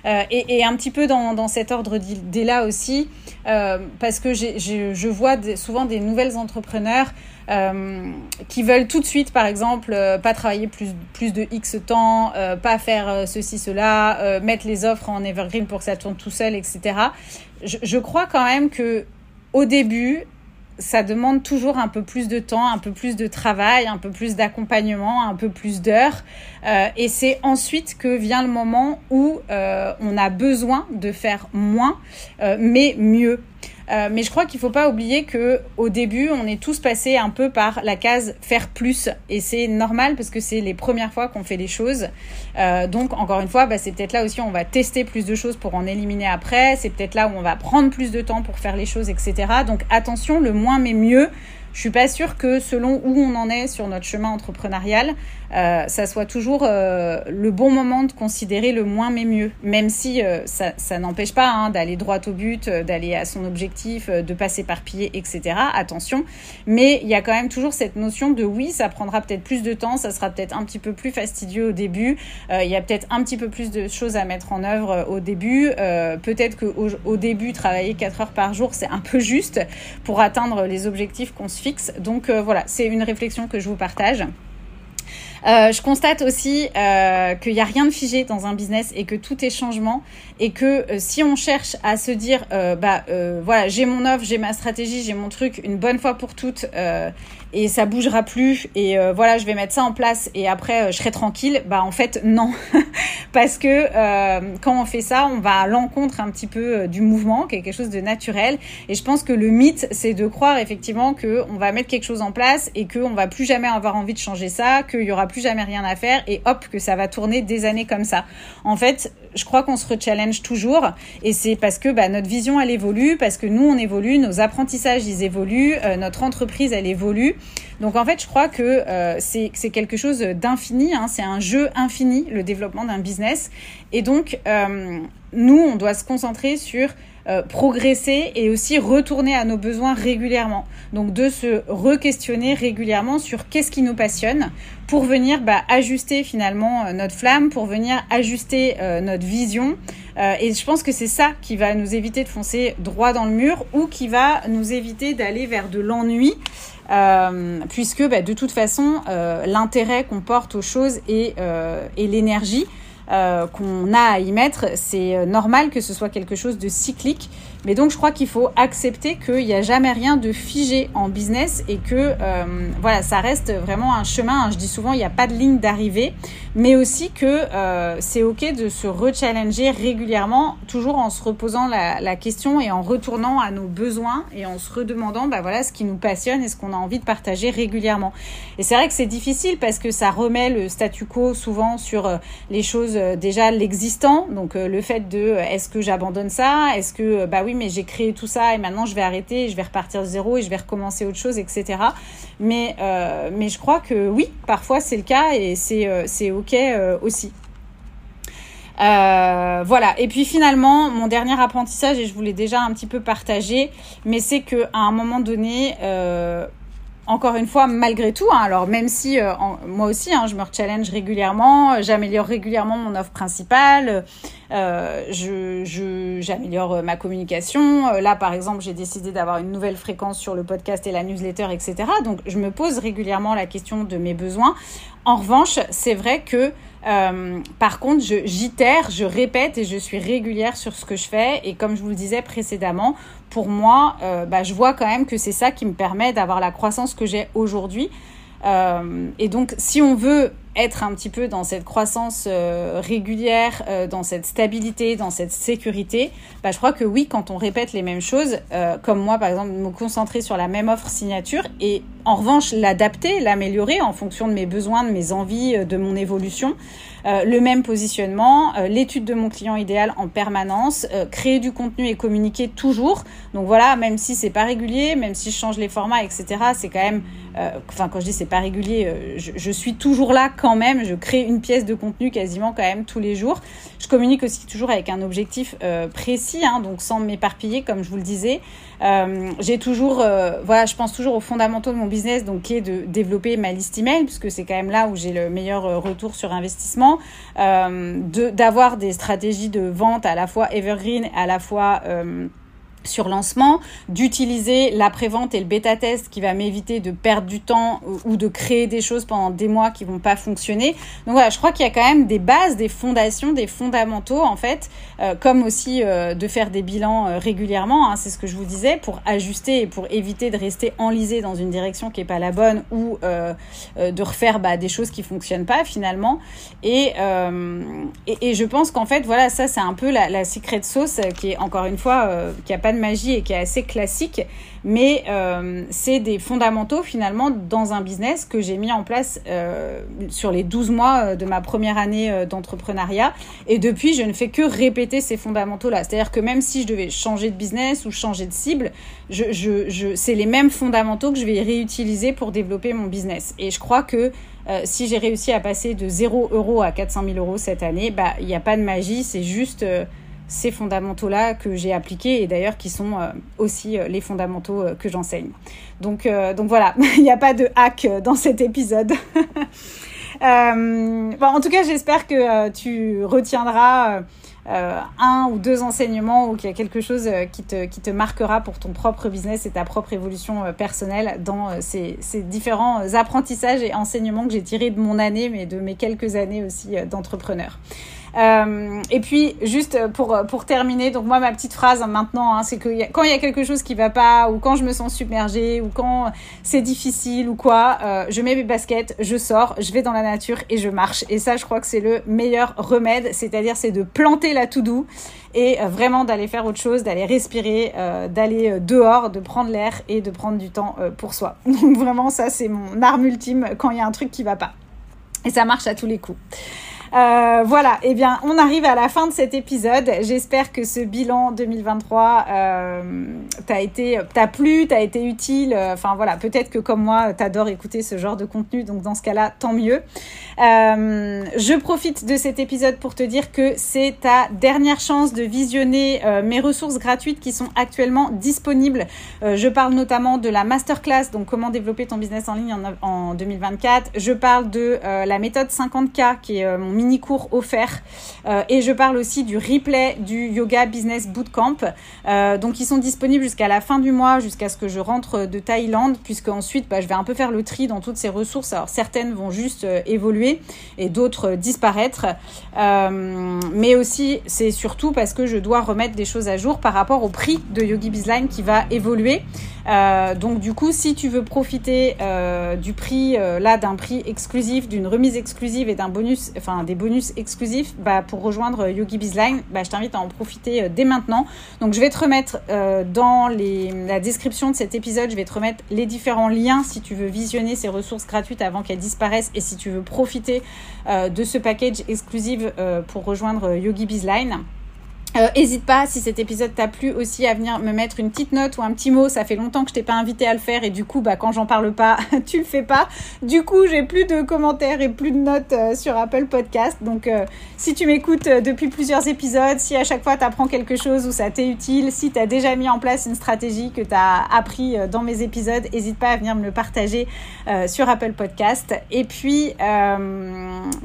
Et, et, un petit peu dans, dans cet ordre d'idées là aussi, parce que je vois souvent des nouvelles entrepreneurs qui veulent tout de suite, par exemple, pas travailler plus, plus de X temps, pas faire ceci, cela, mettre les offres en evergreen pour que ça tourne tout seul, etc. Je, je crois quand même que au début, ça demande toujours un peu plus de temps, un peu plus de travail, un peu plus d'accompagnement, un peu plus d'heures. Euh, et c'est ensuite que vient le moment où euh, on a besoin de faire moins, euh, mais mieux. Euh, mais je crois qu'il ne faut pas oublier que au début, on est tous passés un peu par la case faire plus, et c'est normal parce que c'est les premières fois qu'on fait les choses. Euh, donc encore une fois, bah, c'est peut-être là aussi où on va tester plus de choses pour en éliminer après. C'est peut-être là où on va prendre plus de temps pour faire les choses, etc. Donc attention, le moins mais mieux. Je suis pas sûre que selon où on en est sur notre chemin entrepreneurial, euh, ça soit toujours euh, le bon moment de considérer le moins mais mieux, même si euh, ça, n'empêche pas hein, d'aller droit au but, d'aller à son objectif, de pas s'éparpiller, etc. Attention, mais il y a quand même toujours cette notion de oui, ça prendra peut-être plus de temps, ça sera peut-être un petit peu plus fastidieux au début, il y a peut-être un petit peu plus de choses à mettre en œuvre au début, peut-être qu'au au début, travailler 4 heures par jour, c'est un peu juste pour atteindre les objectifs qu'on se fixe. Donc voilà, c'est une réflexion que je vous partage. Euh, je constate aussi euh, qu'il n'y a rien de figé dans un business et que tout est changement et que euh, si on cherche à se dire euh, bah euh, voilà j'ai mon offre, j'ai ma stratégie, j'ai mon truc une bonne fois pour toutes et ça bougera plus et voilà je vais mettre ça en place et après je serai tranquille, bah en fait non parce que quand on fait ça on va à l'encontre un petit peu du mouvement quelque chose de naturel et je pense que le mythe c'est de croire effectivement que on va mettre quelque chose en place et qu'on va plus jamais avoir envie de changer ça, qu'il y aura plus jamais rien à faire et hop que ça va tourner des années comme ça. En fait je crois qu'on se rechallenge toujours. Et c'est parce que bah, notre vision elle évolue, parce que nous on évolue, nos apprentissages ils évoluent, euh, notre entreprise elle évolue. Donc en fait je crois que euh, c'est quelque chose d'infini, hein, c'est un jeu infini le développement d'un business. Et donc euh, nous on doit se concentrer sur euh, progresser et aussi retourner à nos besoins régulièrement. Donc de se re-questionner régulièrement sur qu'est-ce qui nous passionne pour venir bah, ajuster finalement euh, notre flamme, pour venir ajuster euh, notre vision. et je pense que c'est ça qui va nous éviter de foncer droit dans le mur ou qui va nous éviter d'aller vers de l'ennui. puisque bah, de toute façon l'intérêt qu'on porte aux choses et, et l'énergie euh, qu'on a à y mettre, c'est euh, normal que ce soit quelque chose de cyclique. Mais donc je crois qu'il faut accepter qu'il n'y a jamais rien de figé en business et que euh, voilà, ça reste vraiment un chemin. Hein. Je dis souvent, il n'y a pas de ligne d'arrivée, mais aussi que c'est ok de se rechallenger régulièrement, toujours en se reposant la, question et en retournant à nos besoins et en se redemandant bah voilà ce qui nous passionne et ce qu'on a envie de partager régulièrement. Et c'est vrai que c'est difficile parce que ça remet le statu quo souvent sur les choses euh, déjà l'existant, donc euh, le fait de euh, est-ce que j'abandonne ça, est-ce que bah oui mais j'ai créé tout ça et maintenant je vais arrêter, je vais repartir de zéro et je vais recommencer autre chose, etc. Mais mais je crois que oui, parfois c'est le cas et c'est c'est ok aussi. voilà. Et puis finalement, mon dernier apprentissage, et je vous l'ai déjà un petit peu partagé, mais c'est que à un moment donné, encore une fois, malgré tout, hein, alors même si euh, moi aussi, hein, je me challenge régulièrement, j'améliore régulièrement mon offre principale, euh, je, j'améliore ma communication. Euh, là, par exemple, j'ai décidé d'avoir une nouvelle fréquence sur le podcast et la newsletter, etc. Donc, je me pose régulièrement la question de mes besoins. En revanche, c'est vrai que euh, par contre, je, j'itère, je répète et je suis régulière sur ce que je fais. Et comme je vous le disais précédemment, pour moi, euh, bah, je vois quand même que c'est ça qui me permet d'avoir la croissance que j'ai aujourd'hui. Euh, et donc, si on veut être un petit peu dans cette croissance euh, régulière, dans cette stabilité, dans cette sécurité, bah, je crois que oui, quand on répète les mêmes choses, comme moi par exemple, me concentrer sur la même offre signature et en revanche l'adapter, l'améliorer en fonction de mes besoins, de mes envies, de mon évolution, le même positionnement, l'étude de mon client idéal en permanence, créer du contenu et communiquer toujours. Donc voilà, même si c'est pas régulier, même si je change les formats, etc., c'est quand même, enfin quand je dis c'est pas régulier, je, suis toujours là quand même, je crée une pièce de contenu quasiment quand même tous les jours. Je communique aussi toujours avec un objectif euh, précis, hein, donc sans m'éparpiller, comme je vous le disais. Euh, j'ai toujours, euh, voilà, je pense toujours aux fondamentaux de mon business, donc qui est de développer ma liste email, puisque c'est quand même là où j'ai le meilleur retour sur investissement, d'avoir des stratégies de vente à la fois evergreen, à la fois sur lancement, d'utiliser l'après-vente et le bêta-test qui va m'éviter de perdre du temps ou de créer des choses pendant des mois qui vont pas fonctionner. Donc voilà, je crois qu'il y a quand même des bases, des fondations, des fondamentaux en fait, euh, comme aussi euh, de faire des bilans euh, régulièrement, hein, c'est ce que je vous disais, pour ajuster et pour éviter de rester enlisé dans une direction qui est pas la bonne ou de refaire bah, des choses qui fonctionnent pas finalement. Et, et, et, je pense qu'en fait, voilà, ça c'est un peu la, la secret sauce qui est encore une fois, qui a pas magie et qui est assez classique, mais euh, c'est des fondamentaux finalement dans un business que j'ai mis en place euh, sur les 12 mois euh, de ma première année d'entrepreneuriat. Et depuis, je ne fais que répéter ces fondamentaux-là. C'est-à-dire que même si je devais changer de business ou changer de cible, c'est les mêmes fondamentaux que je vais réutiliser pour développer mon business. Et je crois que si j'ai réussi à passer de 0 euros à 400 000 euros cette année, bah, il n'y a pas de magie, c'est juste ces fondamentaux-là que j'ai appliqués et d'ailleurs qui sont euh, aussi euh, les fondamentaux euh, que j'enseigne. Donc, donc voilà, il n'y a pas de hack dans cet épisode. en tout cas, j'espère que tu retiendras un ou deux enseignements ou qu'il y a quelque chose qui, te, qui te marquera pour ton propre business et ta propre évolution personnelle dans ces, ces différents apprentissages et enseignements que j'ai tirés de mon année, mais de mes quelques années aussi d'entrepreneur. Euh, et puis, juste pour, pour terminer, donc moi, ma petite phrase maintenant, hein, c'est que quand il y a quelque chose qui va pas, ou quand je me sens submergée, ou quand c'est difficile, ou quoi, euh, je mets mes baskets, je sors, je vais dans la nature et je marche. Et ça, je crois que c'est le meilleur remède, c'est-à-dire c'est de planter la tout doux et euh, vraiment d'aller faire autre chose, d'aller respirer, d'aller dehors, de prendre l'air et de prendre du temps pour soi. Donc vraiment, ça, c'est mon arme ultime quand il y a un truc qui va pas. Et ça marche à tous les coups. Euh, voilà, eh bien, on arrive à la fin de cet épisode. J'espère que ce bilan 2023 euh, t'a plu, t'a été utile. Enfin voilà, peut-être que comme moi, t'adores écouter ce genre de contenu, donc dans ce cas-là, tant mieux. Euh, je profite de cet épisode pour te dire que c'est ta dernière chance de visionner euh, mes ressources gratuites qui sont actuellement disponibles. Euh, je parle notamment de la masterclass, donc comment développer ton business en ligne en, en 2024. Je parle de la méthode 50K qui est mon mini-cours offert. Euh, et je parle aussi du replay du Yoga Business Bootcamp. Euh, donc, ils sont disponibles jusqu'à la fin du mois, jusqu'à ce que je rentre de Thaïlande, puisque ensuite, bah, je vais un peu faire le tri dans toutes ces ressources. Alors, certaines vont juste euh, évoluer et d'autres disparaître. mais aussi, c'est surtout parce que je dois remettre des choses à jour par rapport au prix de Yogi Bizline qui va évoluer. Donc, du coup, si tu veux profiter du prix, là, d'un prix exclusif, d'une remise exclusive et d'un bonus, enfin, des bonus exclusifs bah, pour rejoindre Yogi Bizline, bah, je t'invite à en profiter euh, dès maintenant. Donc je vais te remettre euh, dans la description de cet épisode, je vais te remettre les différents liens si tu veux visionner ces ressources gratuites avant qu'elles disparaissent et si tu veux profiter euh, de ce package exclusif pour rejoindre Yogi Bizline. Euh, hésite pas, si cet épisode t'a plu aussi, à venir me mettre une petite note ou un petit mot. Ça fait longtemps que je t'ai pas invité à le faire et du coup, bah, quand j'en parle pas, tu le fais pas. Du coup, j'ai plus de commentaires et plus de notes euh, sur Apple Podcast. Donc, euh, si tu m'écoutes depuis plusieurs épisodes, si à chaque fois tu apprends quelque chose ou ça t'est utile, si tu as déjà mis en place une stratégie que tu as appris dans mes épisodes, n'hésite pas à venir me le partager sur Apple Podcast. Et puis,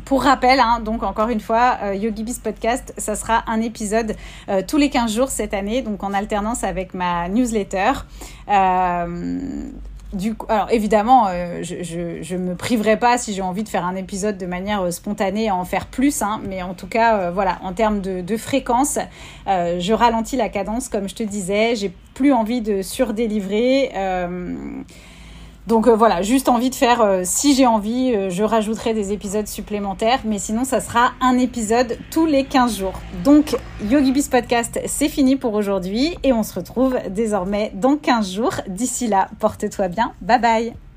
pour rappel, hein, donc encore une fois, YogiBiz Podcast, ça sera un épisode euh, tous les 15 jours cette année, donc en alternance avec ma newsletter. Euh, du coup, alors évidemment, euh, je, ne me priverai pas si j'ai envie de faire un épisode de manière spontanée à en faire plus, hein, mais en tout cas, voilà, en termes de, de fréquence, je ralentis la cadence, comme je te disais, j'ai plus envie de surdélivrer. Donc euh, voilà, juste envie de faire, euh, si j'ai envie, euh, je rajouterai des épisodes supplémentaires, mais sinon ça sera un épisode tous les 15 jours. Donc YogiBiz Podcast, c'est fini pour aujourd'hui et on se retrouve désormais dans 15 jours. D'ici là, porte-toi bien, bye bye